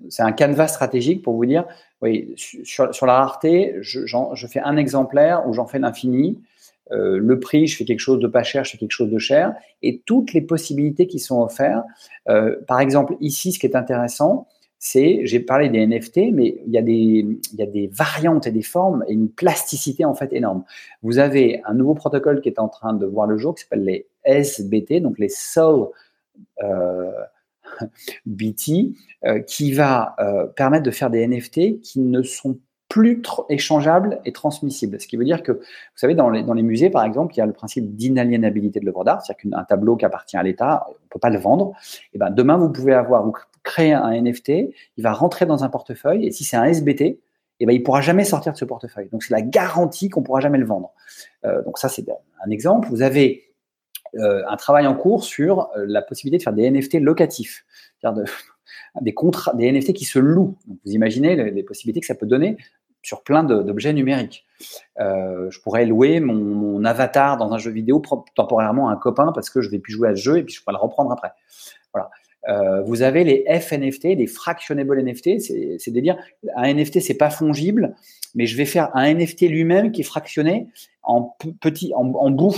c'est un canevas stratégique pour vous dire, oui, sur, la rareté, je, fais un exemplaire où j'en fais l'infini. Euh, le prix, je fais quelque chose de pas cher, je fais quelque chose de cher, et toutes les possibilités qui sont offertes. Euh, par exemple, ici, ce qui est intéressant, c'est, j'ai parlé des NFT, mais il y, a des, il y a des variantes et des formes et une plasticité en fait énorme. Vous avez un nouveau protocole qui est en train de voir le jour qui s'appelle les SBT, donc les Soul euh, (laughs) BT, euh, qui va euh, permettre de faire des NFT qui ne sont plus échangeables et transmissibles. Ce qui veut dire que, vous savez, dans les, musées, par exemple, il y a le principe d'inaliénabilité de l'œuvre d'art, c'est-à-dire qu'un tableau qui appartient à l'État, on ne peut pas le vendre. Et ben, demain, vous pouvez avoir, vous créer un NFT, il va rentrer dans un portefeuille, et si c'est un SBT, eh ben, il pourra jamais sortir de ce portefeuille. Donc, c'est la garantie qu'on pourra jamais le vendre. Donc, ça, c'est un exemple. Vous avez un travail en cours sur euh, la possibilité de faire des NFT locatifs, (laughs) des contrats, des NFT qui se louent. Vous imaginez les, possibilités que ça peut donner sur plein d'objets numériques. Euh, je pourrais louer mon, mon, avatar dans un jeu vidéo temporairement à un copain parce que je vais plus jouer à ce jeu et puis je pourrais le reprendre après. Voilà. Euh, vous avez les FNFT, les fractionable NFT, c'est des dire un NFT c'est pas fongible, mais je vais faire un NFT lui-même qui est fractionné en petit, en, en, bout.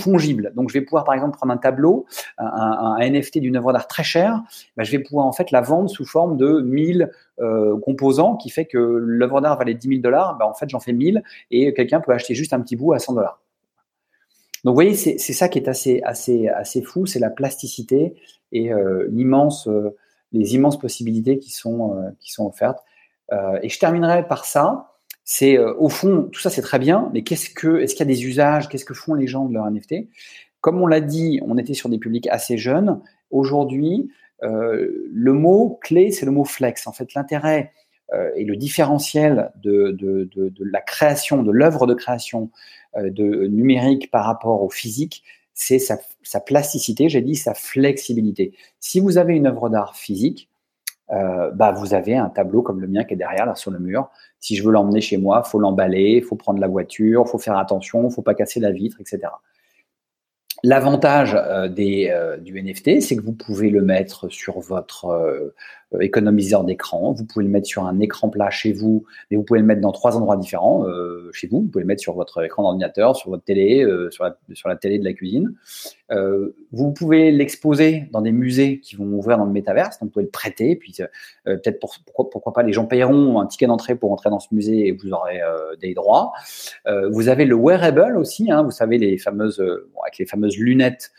Donc je vais pouvoir par exemple prendre un tableau, un, un, NFT d'une œuvre d'art très chère, ben, je vais pouvoir en fait la vendre sous forme de 1000 euh, composants, qui fait que l'œuvre d'art valait 10 000 dollars, ben, en fait j'en fais 1000 et quelqu'un peut acheter juste un petit bout à 100 dollars. Donc vous voyez, c'est ça qui est assez, assez, assez fou, c'est la plasticité et euh, euh, les immenses possibilités qui sont, euh, offertes. et je terminerai par ça. C'est au fond, tout ça c'est très bien, mais qu'est-ce que, est-ce qu'il y a des usages, qu'est-ce que font les gens de leur NFT Comme on l'a dit, on était sur des publics assez jeunes. Aujourd'hui, le mot clé, c'est le mot flex. En fait, l'intérêt et le différentiel de la création, de l'œuvre de création de numérique par rapport au physique, c'est sa, plasticité, j'ai dit sa flexibilité. Si vous avez une œuvre d'art physique, euh, bah vous avez un tableau comme le mien qui est derrière là sur le mur. Si je veux l'emmener chez moi, faut l'emballer, faut prendre la voiture, faut faire attention, faut pas casser la vitre, etc. L'avantage euh, des, euh, du NFT, c'est que vous pouvez le mettre sur votre économiseur d'écran, vous pouvez le mettre sur un écran plat chez vous, mais vous pouvez le mettre dans trois endroits différents chez vous. Vous pouvez le mettre sur votre écran d'ordinateur, sur votre télé, sur la, sur, la, télé de la cuisine. vous pouvez l'exposer dans des musées qui vont ouvrir dans le métaverse, donc vous pouvez le prêter, puis peut-être pour, pourquoi, pourquoi, pas les gens payeront un ticket d'entrée pour entrer dans ce musée et vous aurez des droits. vous avez le wearable aussi, hein, vous savez les fameuses, avec les fameuses lunettes.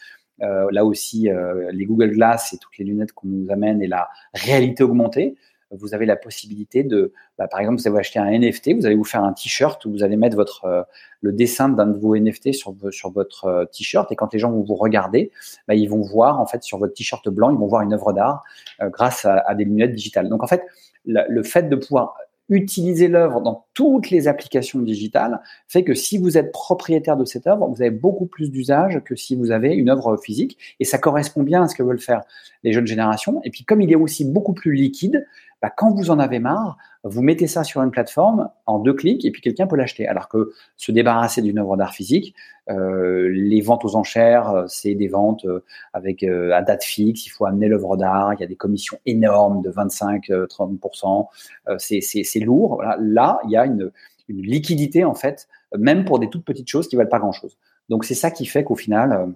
Euh, là aussi, euh, les Google Glass et toutes les lunettes qu'on nous amène et la réalité augmentée. vous avez la possibilité de, bah, par exemple, vous avez acheté un NFT, vous allez vous faire un t-shirt où vous allez mettre votre euh, le dessin d'un de vos NFT sur, sur votre t-shirt et quand les gens vont vous regarder, bah, ils vont voir en fait sur votre t-shirt blanc, ils vont voir une œuvre d'art grâce à, des lunettes digitales. Donc en fait, le fait de pouvoir utiliser l'œuvre dans toutes les applications digitales fait que si vous êtes propriétaire de cette œuvre, vous avez beaucoup plus d'usage que si vous avez une œuvre physique. Et ça correspond bien à ce que veulent faire les jeunes générations. Et puis comme il est aussi beaucoup plus liquide, bah, quand vous en avez marre, vous mettez ça sur une plateforme en deux clics et puis quelqu'un peut l'acheter. Alors que se débarrasser d'une œuvre d'art physique, euh, les ventes aux enchères, euh, c'est des ventes euh, avec à date fixe, il faut amener l'œuvre d'art, il y a des commissions énormes de 25-30%, c'est lourd. Là, il y a une, liquidité en fait, même pour des toutes petites choses qui valent pas grand-chose. Donc c'est ça qui fait qu'au final,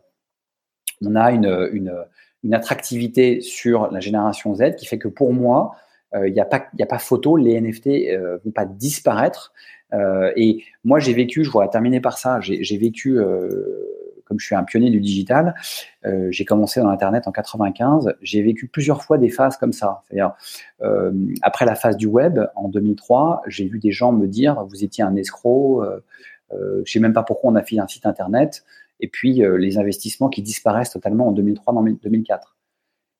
on a une, attractivité sur la génération Z qui fait que pour moi, il euh, n'y a, pas, photo, les NFT ne euh, vont pas disparaître. Euh, et moi, j'ai vécu, je voudrais terminer par ça, j'ai vécu comme je suis un pionnier du digital, j'ai commencé dans Internet en 95. J'ai vécu plusieurs fois des phases comme ça. C'est-à-dire, après la phase du web, en 2003, j'ai vu des gens me dire vous étiez un escroc. Euh, euh, je sais même pas pourquoi on a fait un site Internet. Et puis les investissements qui disparaissent totalement en 2003-2004.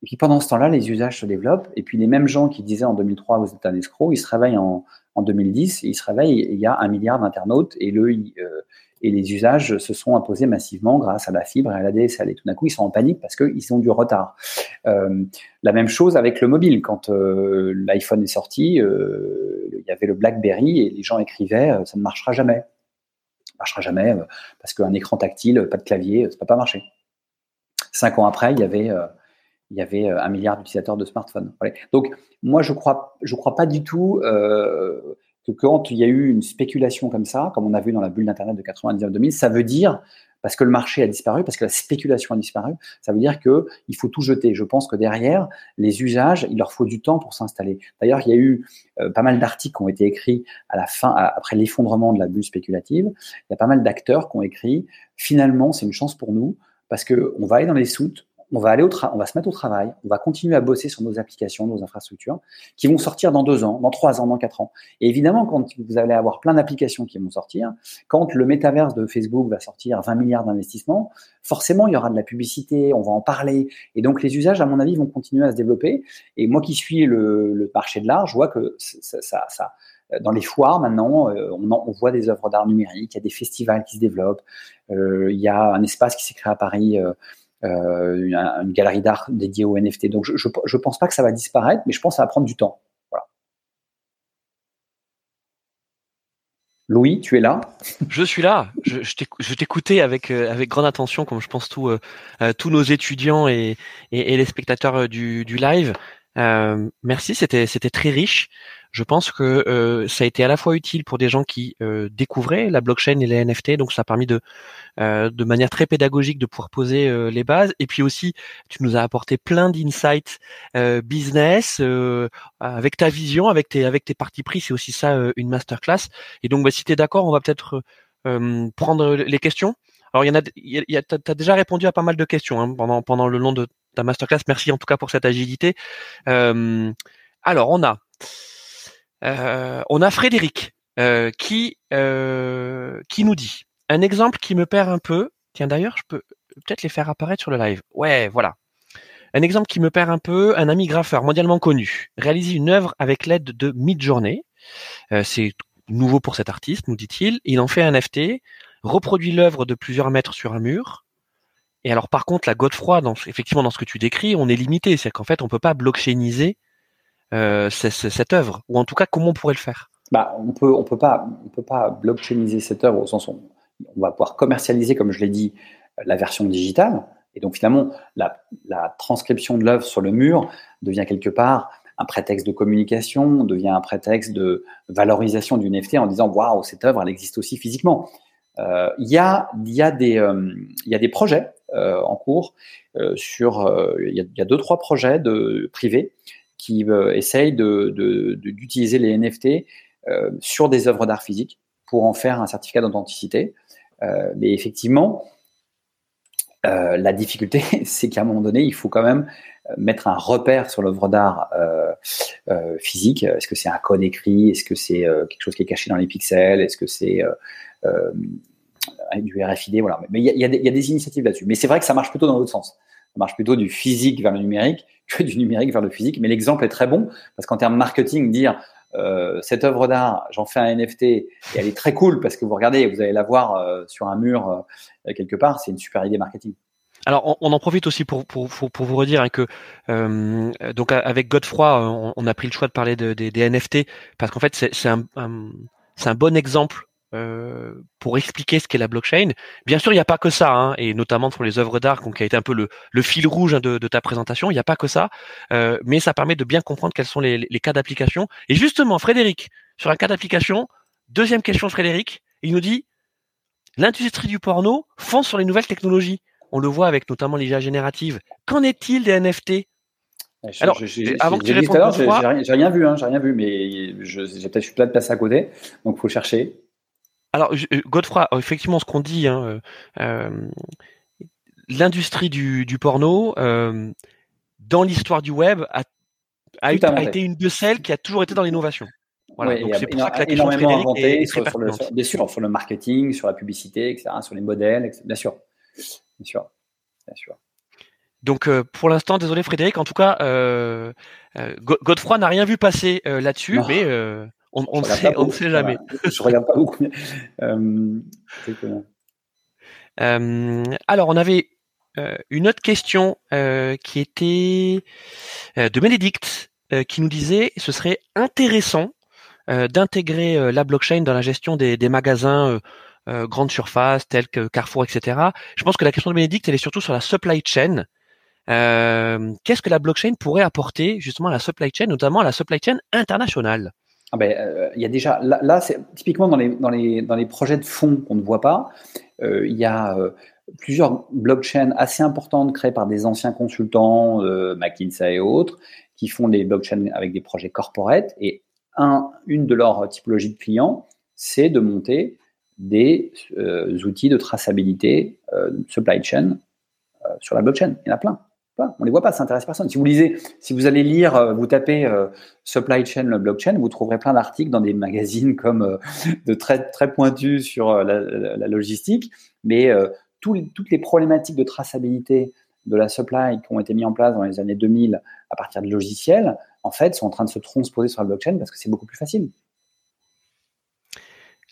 Et puis pendant ce temps-là, les usages se développent. Et puis les mêmes gens qui disaient en 2003 vous êtes un escroc, ils se réveillent en, en 2010 et ils se réveillent et il y a un milliard d'internautes et euh, les usages se sont imposés massivement grâce à la fibre et à la DSL. Et tout d'un coup, ils sont en panique parce qu'ils ont du retard. Euh, la même chose avec le mobile. Quand euh, l'iPhone est sorti, il y avait le BlackBerry et les gens écrivaient ça ne marchera jamais. Ça ne marchera jamais parce qu'un écran tactile, pas de clavier, ça ne peut pas marcher. Cinq ans après, il y avait il y avait euh, un milliard d'utilisateurs de smartphones. Donc, moi, je crois, je crois pas du tout euh, que quand il y a eu une spéculation comme ça, comme on a vu dans la bulle d'Internet de 99-2000, ça veut dire, parce que le marché a disparu, parce que la spéculation a disparu, ça veut dire que il faut tout jeter. Je pense que derrière, les usages, il leur faut du temps pour s'installer. D'ailleurs, il y a eu euh, pas mal d'articles qui ont été écrits à la fin, après l'effondrement de la bulle spéculative. Il y a pas mal d'acteurs qui ont écrit, finalement, c'est une chance pour nous, parce que on va aller dans les soutes, on va aller au on va se mettre au travail, on va continuer à bosser sur nos applications, nos infrastructures, qui vont sortir dans deux ans, dans trois ans, dans quatre ans. Et évidemment, quand vous allez avoir plein d'applications qui vont sortir, quand le métaverse de Facebook va sortir 20 milliards d'investissements, forcément, il y aura de la publicité, on va en parler. Et donc, les usages, à mon avis, vont continuer à se développer. Et moi qui suis le, marché de l'art, je vois que ça, ça, dans les foires maintenant, euh, on, voit des œuvres d'art numérique, il y a des festivals qui se développent, euh, il y a un espace qui s'est créé à Paris euh, euh, une, galerie d'art dédiée au NFT. Donc je ne pense pas que ça va disparaître, mais je pense que ça va prendre du temps. Louis, tu es là? Je suis là. Je, je t'écoutais avec euh, avec grande attention, comme je pense tous euh, tous nos étudiants et, et, les spectateurs du, du live. merci, c'était c'était très riche je pense que euh, ça a été à la fois utile pour des gens qui euh, découvraient la blockchain et les NFT, donc ça a permis de, euh, de manière très pédagogique de pouvoir poser les bases. Et puis aussi, tu nous as apporté plein d'insights business avec ta vision, avec tes avec tes parties pris. C'est aussi ça une masterclass. Et donc, bah, si tu es d'accord, on va peut-être prendre les questions. Alors, il y en a, il y a, t'as déjà répondu à pas mal de questions hein, pendant pendant le long de ta masterclass. Merci en tout cas pour cette agilité. alors, on a on a Frédéric euh, qui euh, qui nous dit un exemple qui me perd un peu. Tiens d'ailleurs, je peux peut-être les faire apparaître sur le live. Ouais, voilà. Un exemple qui me perd un peu, un ami graffeur mondialement connu réalise une œuvre avec l'aide de Midjourney. c'est nouveau pour cet artiste, nous dit-il. Il en fait un NFT, reproduit l'œuvre de plusieurs mètres sur un mur. Et alors par contre, la Godefroy, dans, effectivement dans ce que tu décris, on est limité. C'est qu'en fait, on peut pas blockchainiser euh, cette œuvre Ou en tout cas, comment on pourrait le faire? Bah, on peut, on peut pas, peut pas blockchainiser cette œuvre au sens où on, va pouvoir commercialiser, comme je l'ai dit, la version digitale. Et donc finalement, la, transcription de l'œuvre sur le mur devient quelque part un prétexte de communication, devient un prétexte de valorisation d'une NFT en disant waouh, cette œuvre, elle existe aussi physiquement. Euh, il y, a, y, a des, euh, y a des projets euh, en cours euh, sur, il y, y, a deux trois projets de privés qui euh, essayent d'utiliser de, les NFT euh, sur des œuvres d'art physique pour en faire un certificat d'authenticité. Euh, mais effectivement, la difficulté, (laughs) c'est qu'à un moment donné, il faut quand même mettre un repère sur l'œuvre d'art physique. Est-ce que c'est un code écrit? Est-ce que c'est quelque chose qui est caché dans les pixels? Est-ce que c'est du RFID Voilà. Mais il y a, des initiatives là-dessus. Mais c'est vrai que ça marche plutôt dans l'autre sens. Marche plutôt du physique vers le numérique que du numérique vers le physique. Mais l'exemple est très bon parce qu'en termes marketing, dire euh, cette œuvre d'art, j'en fais un NFT et elle est très cool parce que vous regardez, vous allez la voir euh, sur un mur euh, quelque part, c'est une super idée marketing. Alors, on, en profite aussi pour, vous redire hein, que donc avec Godefroy, on, a pris le choix de parler de, des NFT parce qu'en fait, c'est un bon exemple euh, pour expliquer ce qu'est la blockchain. Bien sûr, il n'y a pas que ça, hein, et notamment pour les œuvres d'art, qui a été un peu le, le fil rouge hein, de, de, ta présentation. Il n'y a pas que ça, euh, mais ça permet de bien comprendre quels sont les, les cas d'application. Et justement, Frédéric, sur un cas d'application, deuxième question, Frédéric, il nous dit l'industrie du porno fonce sur les nouvelles technologies. On le voit avec notamment l'IA générative. Qu'en est-il des NFT alors, avant que tu répondes, j'ai rien vu, hein, j'ai rien vu, mais je, peut-être je suis peut-être passé à côté, donc il faut chercher. Alors, euh, Godefroy, euh, effectivement, ce qu'on dit, hein, euh, l'industrie du, porno, dans l'histoire du web, a, été une de celles qui a toujours été dans l'innovation. Voilà, donc c'est pour ça que la question énormément inventé sur, le, bien sûr, sur le marketing, sur la publicité, etc., sur les modèles, bien sûr, bien sûr, bien sûr. Donc pour l'instant, désolé Frédéric, en tout cas, Godefroy n'a rien vu passer là-dessus, mais on, ne sait, on sait jamais. (laughs) Je regarde pas beaucoup. Euh, euh, alors, on avait euh, une autre question qui était de Bénédicte, qui nous disait ce serait intéressant d'intégrer la blockchain dans la gestion des, magasins grande surface tels que Carrefour, etc. Je pense que la question de Bénédicte, elle est surtout sur la supply chain. Qu'est-ce que la blockchain pourrait apporter justement à la supply chain, notamment à la supply chain internationale? Ah ben, euh, il y a déjà là, c'est typiquement dans les, dans les, dans les projets de fonds qu'on ne voit pas, euh, il y a euh, plusieurs blockchains assez importantes créées par des anciens consultants, McKinsey et autres, qui font des blockchains avec des projets corporate. Et un, une de leurs typologies de clients, c'est de monter des outils de traçabilité supply chain sur la blockchain. Il y en a plein. On les voit pas, ça intéresse personne. Si vous lisez, si vous allez lire, euh, vous tapez euh, supply chain blockchain, vous trouverez plein d'articles dans des magazines (laughs) comme euh, de très très pointus sur la, logistique, mais toutes les problématiques de traçabilité de la supply qui ont été mis en place dans les années 2000 à partir de logiciels, en fait, sont en train de se transposer sur la blockchain parce que c'est beaucoup plus facile.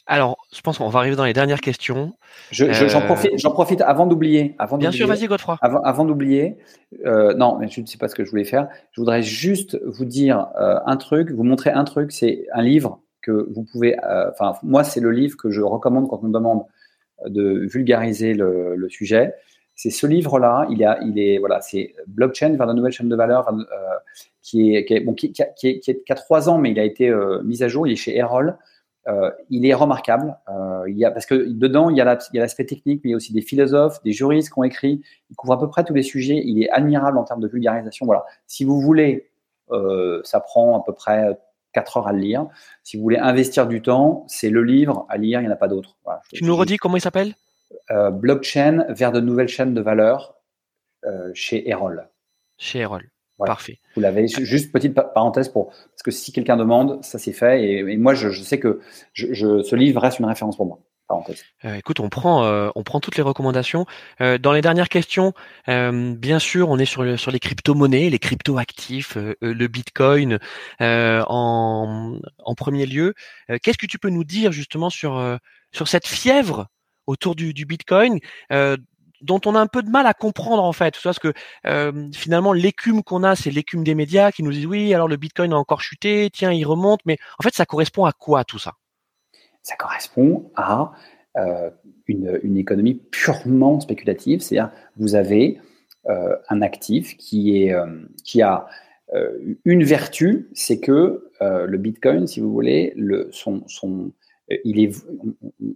Alors, je pense qu'on va arriver dans les dernières questions. J'en je, profite, profite, avant d'oublier. Avant Bien sûr, vas-y, Godefroy. Avant, avant d'oublier, euh, non, mais je ne sais pas ce que je voulais faire. Je voudrais juste vous dire euh, un truc, vous montrer un truc. C'est un livre que vous pouvez. Euh, enfin, moi, c'est le livre que je recommande quand on me demande de vulgariser le, le sujet. C'est ce livre-là. Il, a, il est voilà, c'est blockchain vers la nouvelle chaîne de valeur, qui est, qui est bon, qui, qui, a, qui, qui, a, trois ans, mais il a été mis à jour. Il est chez Erol. Euh, il est remarquable. Euh, il y a, parce que dedans, il y a l'aspect technique, mais il y a aussi des philosophes, des juristes qui ont écrit. Il couvre à peu près tous les sujets. Il est admirable en termes de vulgarisation. Voilà. Si vous voulez, euh, ça prend à peu près 4 heures à le lire. Si vous voulez investir du temps, c'est le livre à lire. Il n'y en a pas d'autre. tu nous redis comment il s'appelle? Blockchain vers de nouvelles chaînes de valeur chez Erol. Chez Erol. Parfait. Vous l'avez. Juste petite parenthèse pour parce que si quelqu'un demande, ça c'est fait et, moi je, sais que je, ce livre reste une référence pour moi. Parenthèse. Euh, écoute, on prend euh, on prend toutes les recommandations. Euh, dans les dernières questions, bien sûr, on est sur sur les crypto-monnaies, les crypto-actifs, le Bitcoin en en premier lieu. Qu'est-ce que tu peux nous dire justement sur sur cette fièvre autour du, du Bitcoin? Dont on a un peu de mal à comprendre en fait, parce que euh, finalement l'écume qu'on a, c'est l'écume des médias qui nous disent oui, alors le Bitcoin a encore chuté, tiens, il remonte, mais en fait, ça correspond à quoi tout ça? Ça correspond à euh, une, économie purement spéculative, c'est-à-dire vous avez euh, un actif qui est qui a une vertu, c'est que le Bitcoin, si vous voulez, il est,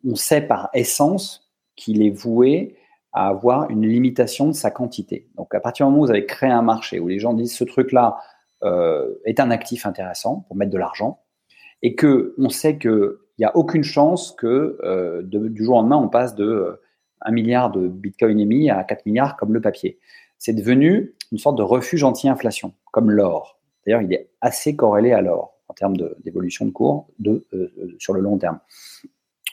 on sait par essence qu'il est voué à avoir une limitation de sa quantité. Donc à partir du moment où vous avez créé un marché où les gens disent ce truc-là euh, est un actif intéressant pour mettre de l'argent, et que on sait qu'il n'y a aucune chance que euh, du jour au lendemain on passe de euh, 1 milliard de bitcoin émis à 4 milliards comme le papier. C'est devenu une sorte de refuge anti-inflation, comme l'or. D'ailleurs, il est assez corrélé à l'or en termes d'évolution de, cours euh, sur le long terme.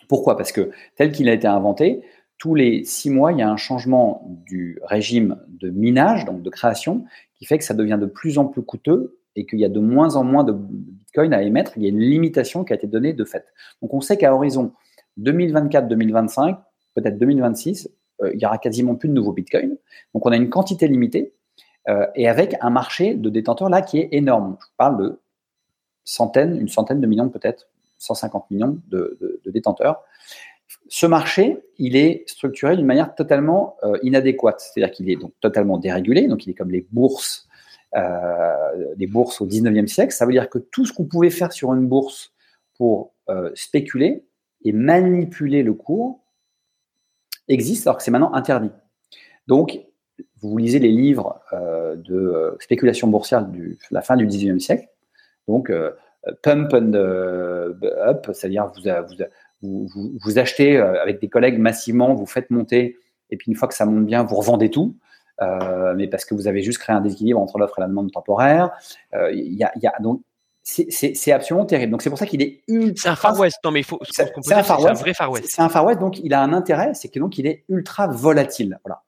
Pourquoi? Parce que tel qu'il a été inventé, tous les six mois, il y a un changement du régime de minage, donc de création, qui fait que ça devient de plus en plus coûteux et qu'il y a de moins en moins de Bitcoin à émettre. Il y a une limitation qui a été donnée de fait. Donc on sait qu'à horizon 2024-2025, peut-être 2026, euh, il y aura quasiment plus de nouveaux Bitcoin. Donc on a une quantité limitée euh, et avec un marché de détenteurs là qui est énorme. Je parle de centaines, une centaine de millions peut-être, 150 millions de, détenteurs. Ce marché, il est structuré d'une manière totalement euh, inadéquate, c'est-à-dire qu'il est donc totalement dérégulé, donc il est comme les bourses, euh, les bourses au 19e siècle. Ça veut dire que tout ce qu'on pouvait faire sur une bourse pour euh, spéculer et manipuler le cours existe alors que c'est maintenant interdit. Donc, vous lisez les livres de spéculation boursière de la fin du 19e siècle, donc pump and up, c'est-à-dire vous, vous, vous, achetez euh, avec des collègues massivement, vous faites monter, et puis une fois que ça monte bien, vous revendez tout. Euh, mais parce que vous avez juste créé un déséquilibre entre l'offre et la demande temporaire. Y, a, y, a, donc c'est absolument terrible. Donc c'est pour ça qu'il est ultra. C'est un Far West. Non mais il faut. C'est un, un, vrai Far West. C'est un Far West. Donc il a un intérêt, c'est que donc il est ultra volatile. Voilà.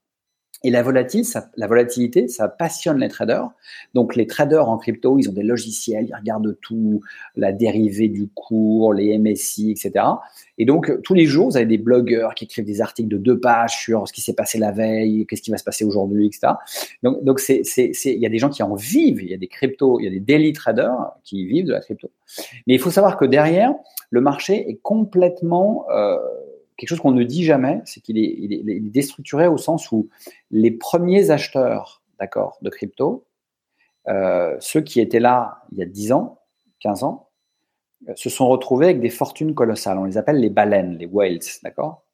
Et la, volatilité, ça, la volatilité, ça passionne les traders. Donc les traders en crypto, ils ont des logiciels, ils regardent tout, la dérivée du cours, les MSI, etc. Et donc tous les jours, vous avez des blogueurs qui écrivent des articles de deux pages sur ce qui s'est passé la veille, qu'est-ce qui va se passer aujourd'hui, etc. Donc donc il y a des gens qui en vivent, il y a des crypto, il y a des daily traders qui vivent de la crypto. Mais il faut savoir que derrière, le marché est complètement euh, quelque chose qu'on ne dit jamais, c'est qu'il est, déstructuré au sens où les premiers acheteurs d'accord, de crypto, euh, ceux qui étaient là il y a 10 ans, 15 ans, euh, se sont retrouvés avec des fortunes colossales. On les appelle les baleines, les whales, d'accord?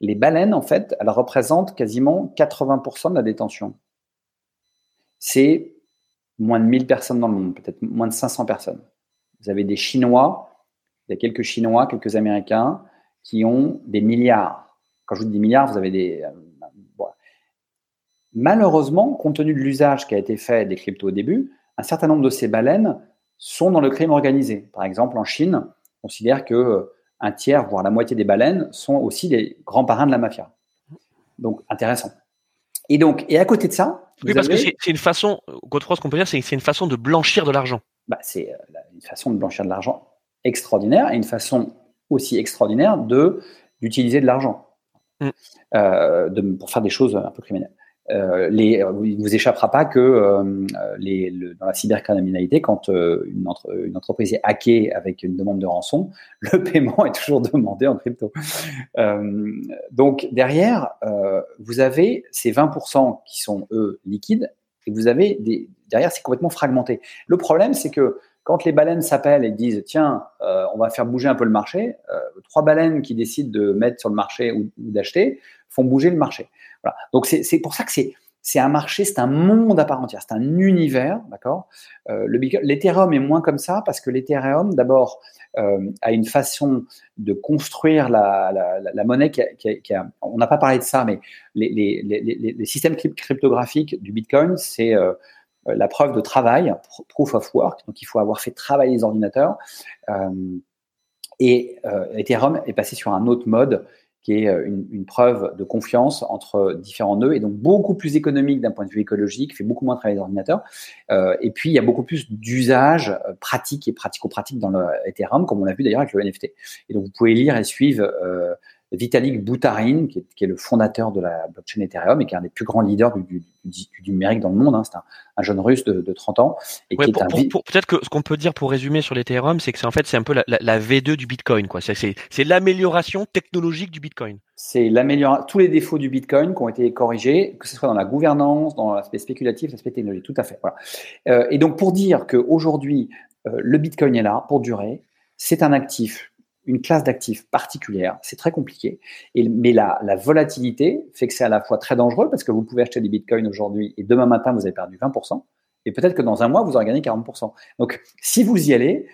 Les baleines, en fait, elles représentent quasiment 80% de la détention. C'est moins de 1000 personnes dans le monde, peut-être moins de 500 personnes. Vous avez des Chinois, il y a quelques Chinois, quelques Américains, qui ont des milliards. Quand je vous dis des milliards, vous avez des. Euh, Malheureusement, compte tenu de l'usage qui a été fait des cryptos au début, un certain nombre de ces baleines sont dans le crime organisé. Par exemple, en Chine, on considère que euh, un tiers, voire la moitié des baleines, sont aussi des grands parrains de la mafia. Donc, intéressant. Et donc, et à côté de ça. Oui, parce que c'est une façon, Godefroy, ce qu'on peut dire, c'est une façon de blanchir de l'argent. Bah, c'est euh, une façon de blanchir de l'argent extraordinaire et une façon aussi extraordinaire de d'utiliser de l'argent mm. euh, pour faire des choses un peu criminelles. Euh, les, il ne vous échappera pas que euh, les, dans la cybercriminalité, quand une, une, entreprise est hackée avec une demande de rançon, (laughs) le paiement est toujours demandé en crypto. donc derrière, vous avez ces 20% qui sont eux liquides et vous avez des, derrière c'est complètement fragmenté. Le problème c'est que quand les baleines s'appellent et disent tiens, euh, on va faire bouger un peu le marché, euh, trois baleines qui décident de mettre sur le marché ou, d'acheter font bouger le marché. Voilà. Donc c'est pour ça que c'est un marché, c'est un monde à part entière, c'est un univers, d'accord? Euh, L'Ethereum est moins comme ça parce que l'Ethereum, d'abord, euh, a une façon de construire la, la, monnaie qui on n'a pas parlé de ça, mais les, les, les, les systèmes cryptographiques du Bitcoin, c'est la preuve de travail, proof of work, donc il faut avoir fait travailler les ordinateurs. Euh, et euh, Ethereum est passé sur un autre mode qui est une, preuve de confiance entre différents nœuds et donc beaucoup plus économique d'un point de vue écologique, fait beaucoup moins travailler les ordinateurs. et puis il y a beaucoup plus d'usages pratiques et pratico-pratiques dans le comme on l'a vu d'ailleurs avec le NFT. Et donc vous pouvez lire et suivre Vitalik Buterin, qui est, le fondateur de la blockchain Ethereum et qui est un des plus grands leaders du, numérique dans le monde. Hein. C'est un, jeune russe de, 30 ans. Et Peut-être que ce qu'on peut dire pour résumer sur l'Ethereum, c'est que c'est en fait c'est un peu la, V2 du Bitcoin. quoi. C'est l'amélioration technologique du Bitcoin. C'est l'amélioration, tous les défauts du Bitcoin qui ont été corrigés, que ce soit dans la gouvernance, dans l'aspect spéculatif, l'aspect technologique, tout à fait. Voilà. Euh, et donc pour dire qu'aujourd'hui, euh, le Bitcoin est là pour durer, c'est un actif une classe d'actifs particulière. C'est très compliqué. Mais la, la volatilité fait que c'est à la fois très dangereux parce que vous pouvez acheter des bitcoins aujourd'hui et demain matin, vous avez perdu 20%. Et peut-être que dans un mois, vous aurez gagné 40%. Donc, si vous y allez,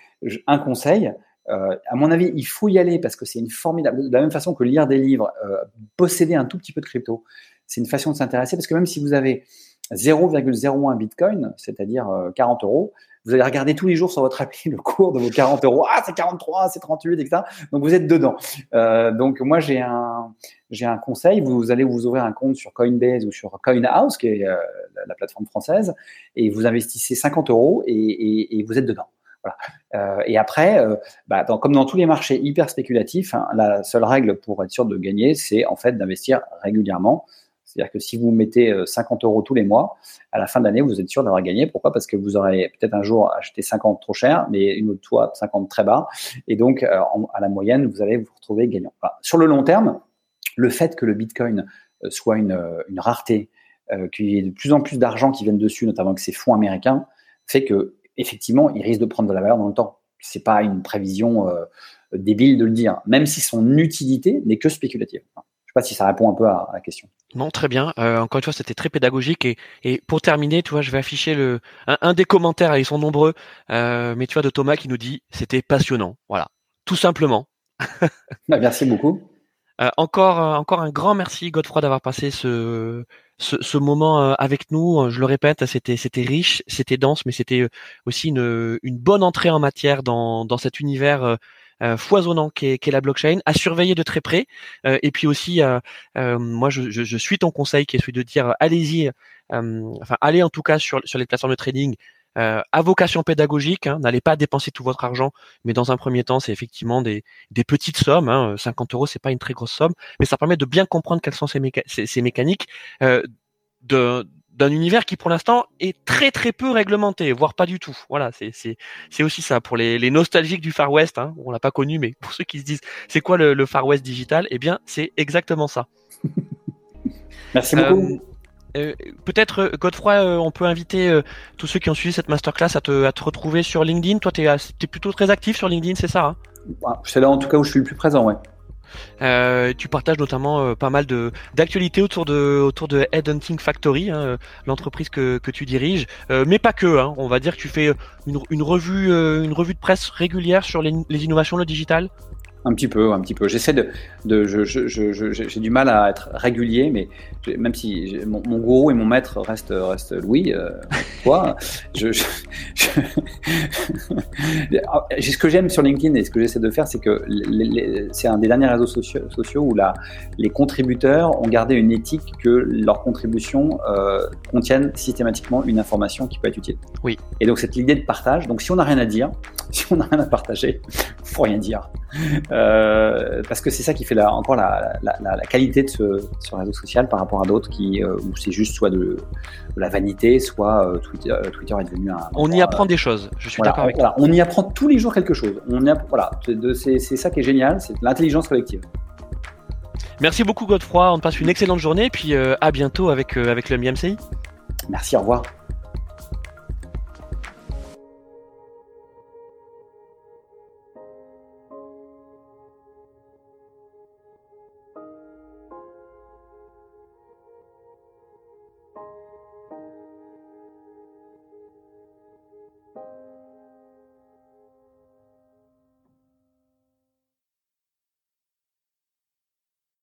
un conseil, euh, à mon avis, il faut y aller parce que c'est une formidable. De la même façon que lire des livres, euh, posséder un tout petit peu de crypto, c'est une façon de s'intéresser parce que même si vous avez 0,01 Bitcoin, c'est-à-dire 40 euros, vous allez regarder tous les jours sur votre appli le cours de vos 40 euros. Ah, c'est 43, c'est 38, etc. Donc vous êtes dedans. Euh, donc moi j'ai un j'ai un conseil. Vous allez vous ouvrir un compte sur Coinbase ou sur CoinHouse, qui est euh, la, plateforme française, et vous investissez 50 euros et, vous êtes dedans. Euh, et après, bah, comme dans tous les marchés hyper spéculatifs, hein, la seule règle pour être sûr de gagner, c'est en fait d'investir régulièrement. C'est-à-dire que si vous mettez 50 euh, euros tous les mois, à la fin de l'année, vous êtes sûr d'avoir gagné. Pourquoi? Parce que vous aurez peut-être un jour acheté 50 trop cher, mais une autre fois 50 très bas. Et donc, euh, à la moyenne, vous allez vous retrouver gagnant. Sur le long terme, le fait que le Bitcoin euh, soit une, rareté, qu'il y ait de plus en plus d'argent qui viennent dessus, notamment avec ces fonds américains, fait que effectivement, il risque de prendre de la valeur dans le temps. C'est pas une prévision débile de le dire, même si son utilité n'est que spéculative pas si ça répond un peu à, la question. Non, très bien. Euh, encore une fois, c'était très pédagogique. Et, et, pour terminer, tu vois, je vais afficher le un, des commentaires. Ils sont nombreux, euh, mais tu vois de Thomas qui nous dit c'était passionnant. Voilà, tout simplement. (laughs) Bah, merci beaucoup. Euh, encore, encore un grand merci Godefroy d'avoir passé ce, ce, ce, moment avec nous. Je le répète, c'était c'était riche, c'était dense, mais c'était aussi une, une bonne entrée en matière dans, dans cet univers euh, foisonnant qu'est la blockchain, à surveiller de très près. Euh, et puis aussi, euh, moi, je, je, je, suis ton conseil qui est celui de dire allez-y, enfin allez en tout cas sur, sur les plateformes de trading. Euh, à vocation pédagogique, hein, n'allez pas dépenser tout votre argent, mais dans un premier temps, c'est effectivement des, des petites sommes. Hein, 50 euros, c'est pas une très grosse somme, mais ça permet de bien comprendre quelles sont ces, ces, ces mécaniques, euh, de, d'un univers qui pour l'instant est très très peu réglementé, voire pas du tout. Voilà, c'est aussi ça pour les, les nostalgiques du Far West. Hein, on l'a pas connu, mais pour ceux qui se disent c'est quoi le, le, Far West digital, eh bien c'est exactement ça. (laughs) Merci beaucoup. Euh, euh Peut-être euh, Godefroy, euh, on peut inviter tous ceux qui ont suivi cette masterclass à te, à te retrouver sur LinkedIn. Toi, tu es, es, plutôt très actif sur LinkedIn, c'est ça hein? Bah, C'est là en tout cas où je suis le plus présent, ouais. Euh, tu partages notamment euh, pas mal d'actualités autour de autour de Headhunting Factory, hein, l'entreprise que, tu diriges, euh, mais pas que. Hein, on va dire que tu fais une, une revue une revue de presse régulière sur les, les innovations, le digital. Un petit peu, un petit peu. J'essaie de, de j'ai du mal à être régulier, mais même si mon, gourou et mon maître restent, reste Louis, euh, quoi, je, (laughs) ce que j'aime sur LinkedIn et ce que j'essaie de faire, c'est que c'est un des derniers réseaux sociaux, sociaux où la, les contributeurs ont gardé une éthique que leurs contributions euh, contiennent systématiquement une information qui peut être utile. Oui. Et donc c'est l'idée de partage. Donc si on n'a rien à dire, (laughs) si on n'a rien à partager, faut rien dire. Euh, parce que c'est ça qui fait la, encore la, la, la, qualité de ce, ce, réseau social par rapport à d'autres qui euh, où c'est juste soit de, de, la vanité, soit euh, Twitter, euh, Twitter, est devenu un. On y apprend des choses. Je suis d'accord avec voilà, On y apprend tous les jours quelque chose. On y voilà, c'est ça qui est génial, c'est l'intelligence collective. Merci beaucoup Godefroy. On passe une excellente journée, puis à bientôt avec avec le MIMCI. Merci, au revoir.